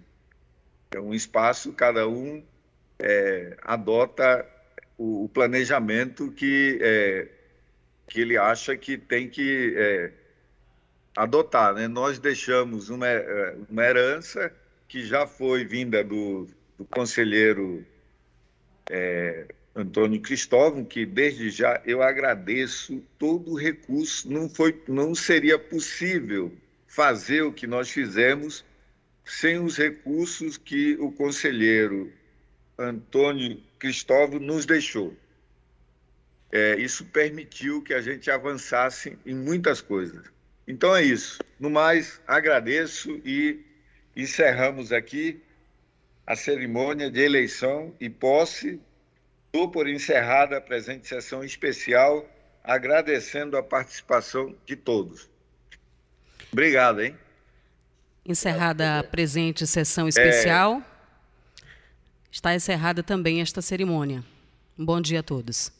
é um espaço, cada um é, adota o, o planejamento que é, que ele acha que tem que é, adotar. Né? Nós deixamos uma, é, uma herança que já foi vinda do, do conselheiro é, Antônio Cristóvão, que desde já eu agradeço todo o recurso. Não, foi, não seria possível fazer o que nós fizemos sem os recursos que o conselheiro Antônio Cristóvão nos deixou. É, isso permitiu que a gente avançasse em muitas coisas. Então é isso. No mais, agradeço e encerramos aqui a cerimônia de eleição e posse. Dou por encerrada a presente sessão especial, agradecendo a participação de todos. Obrigado, hein? Encerrada a presente sessão especial, é... está encerrada também esta cerimônia. Um bom dia a todos.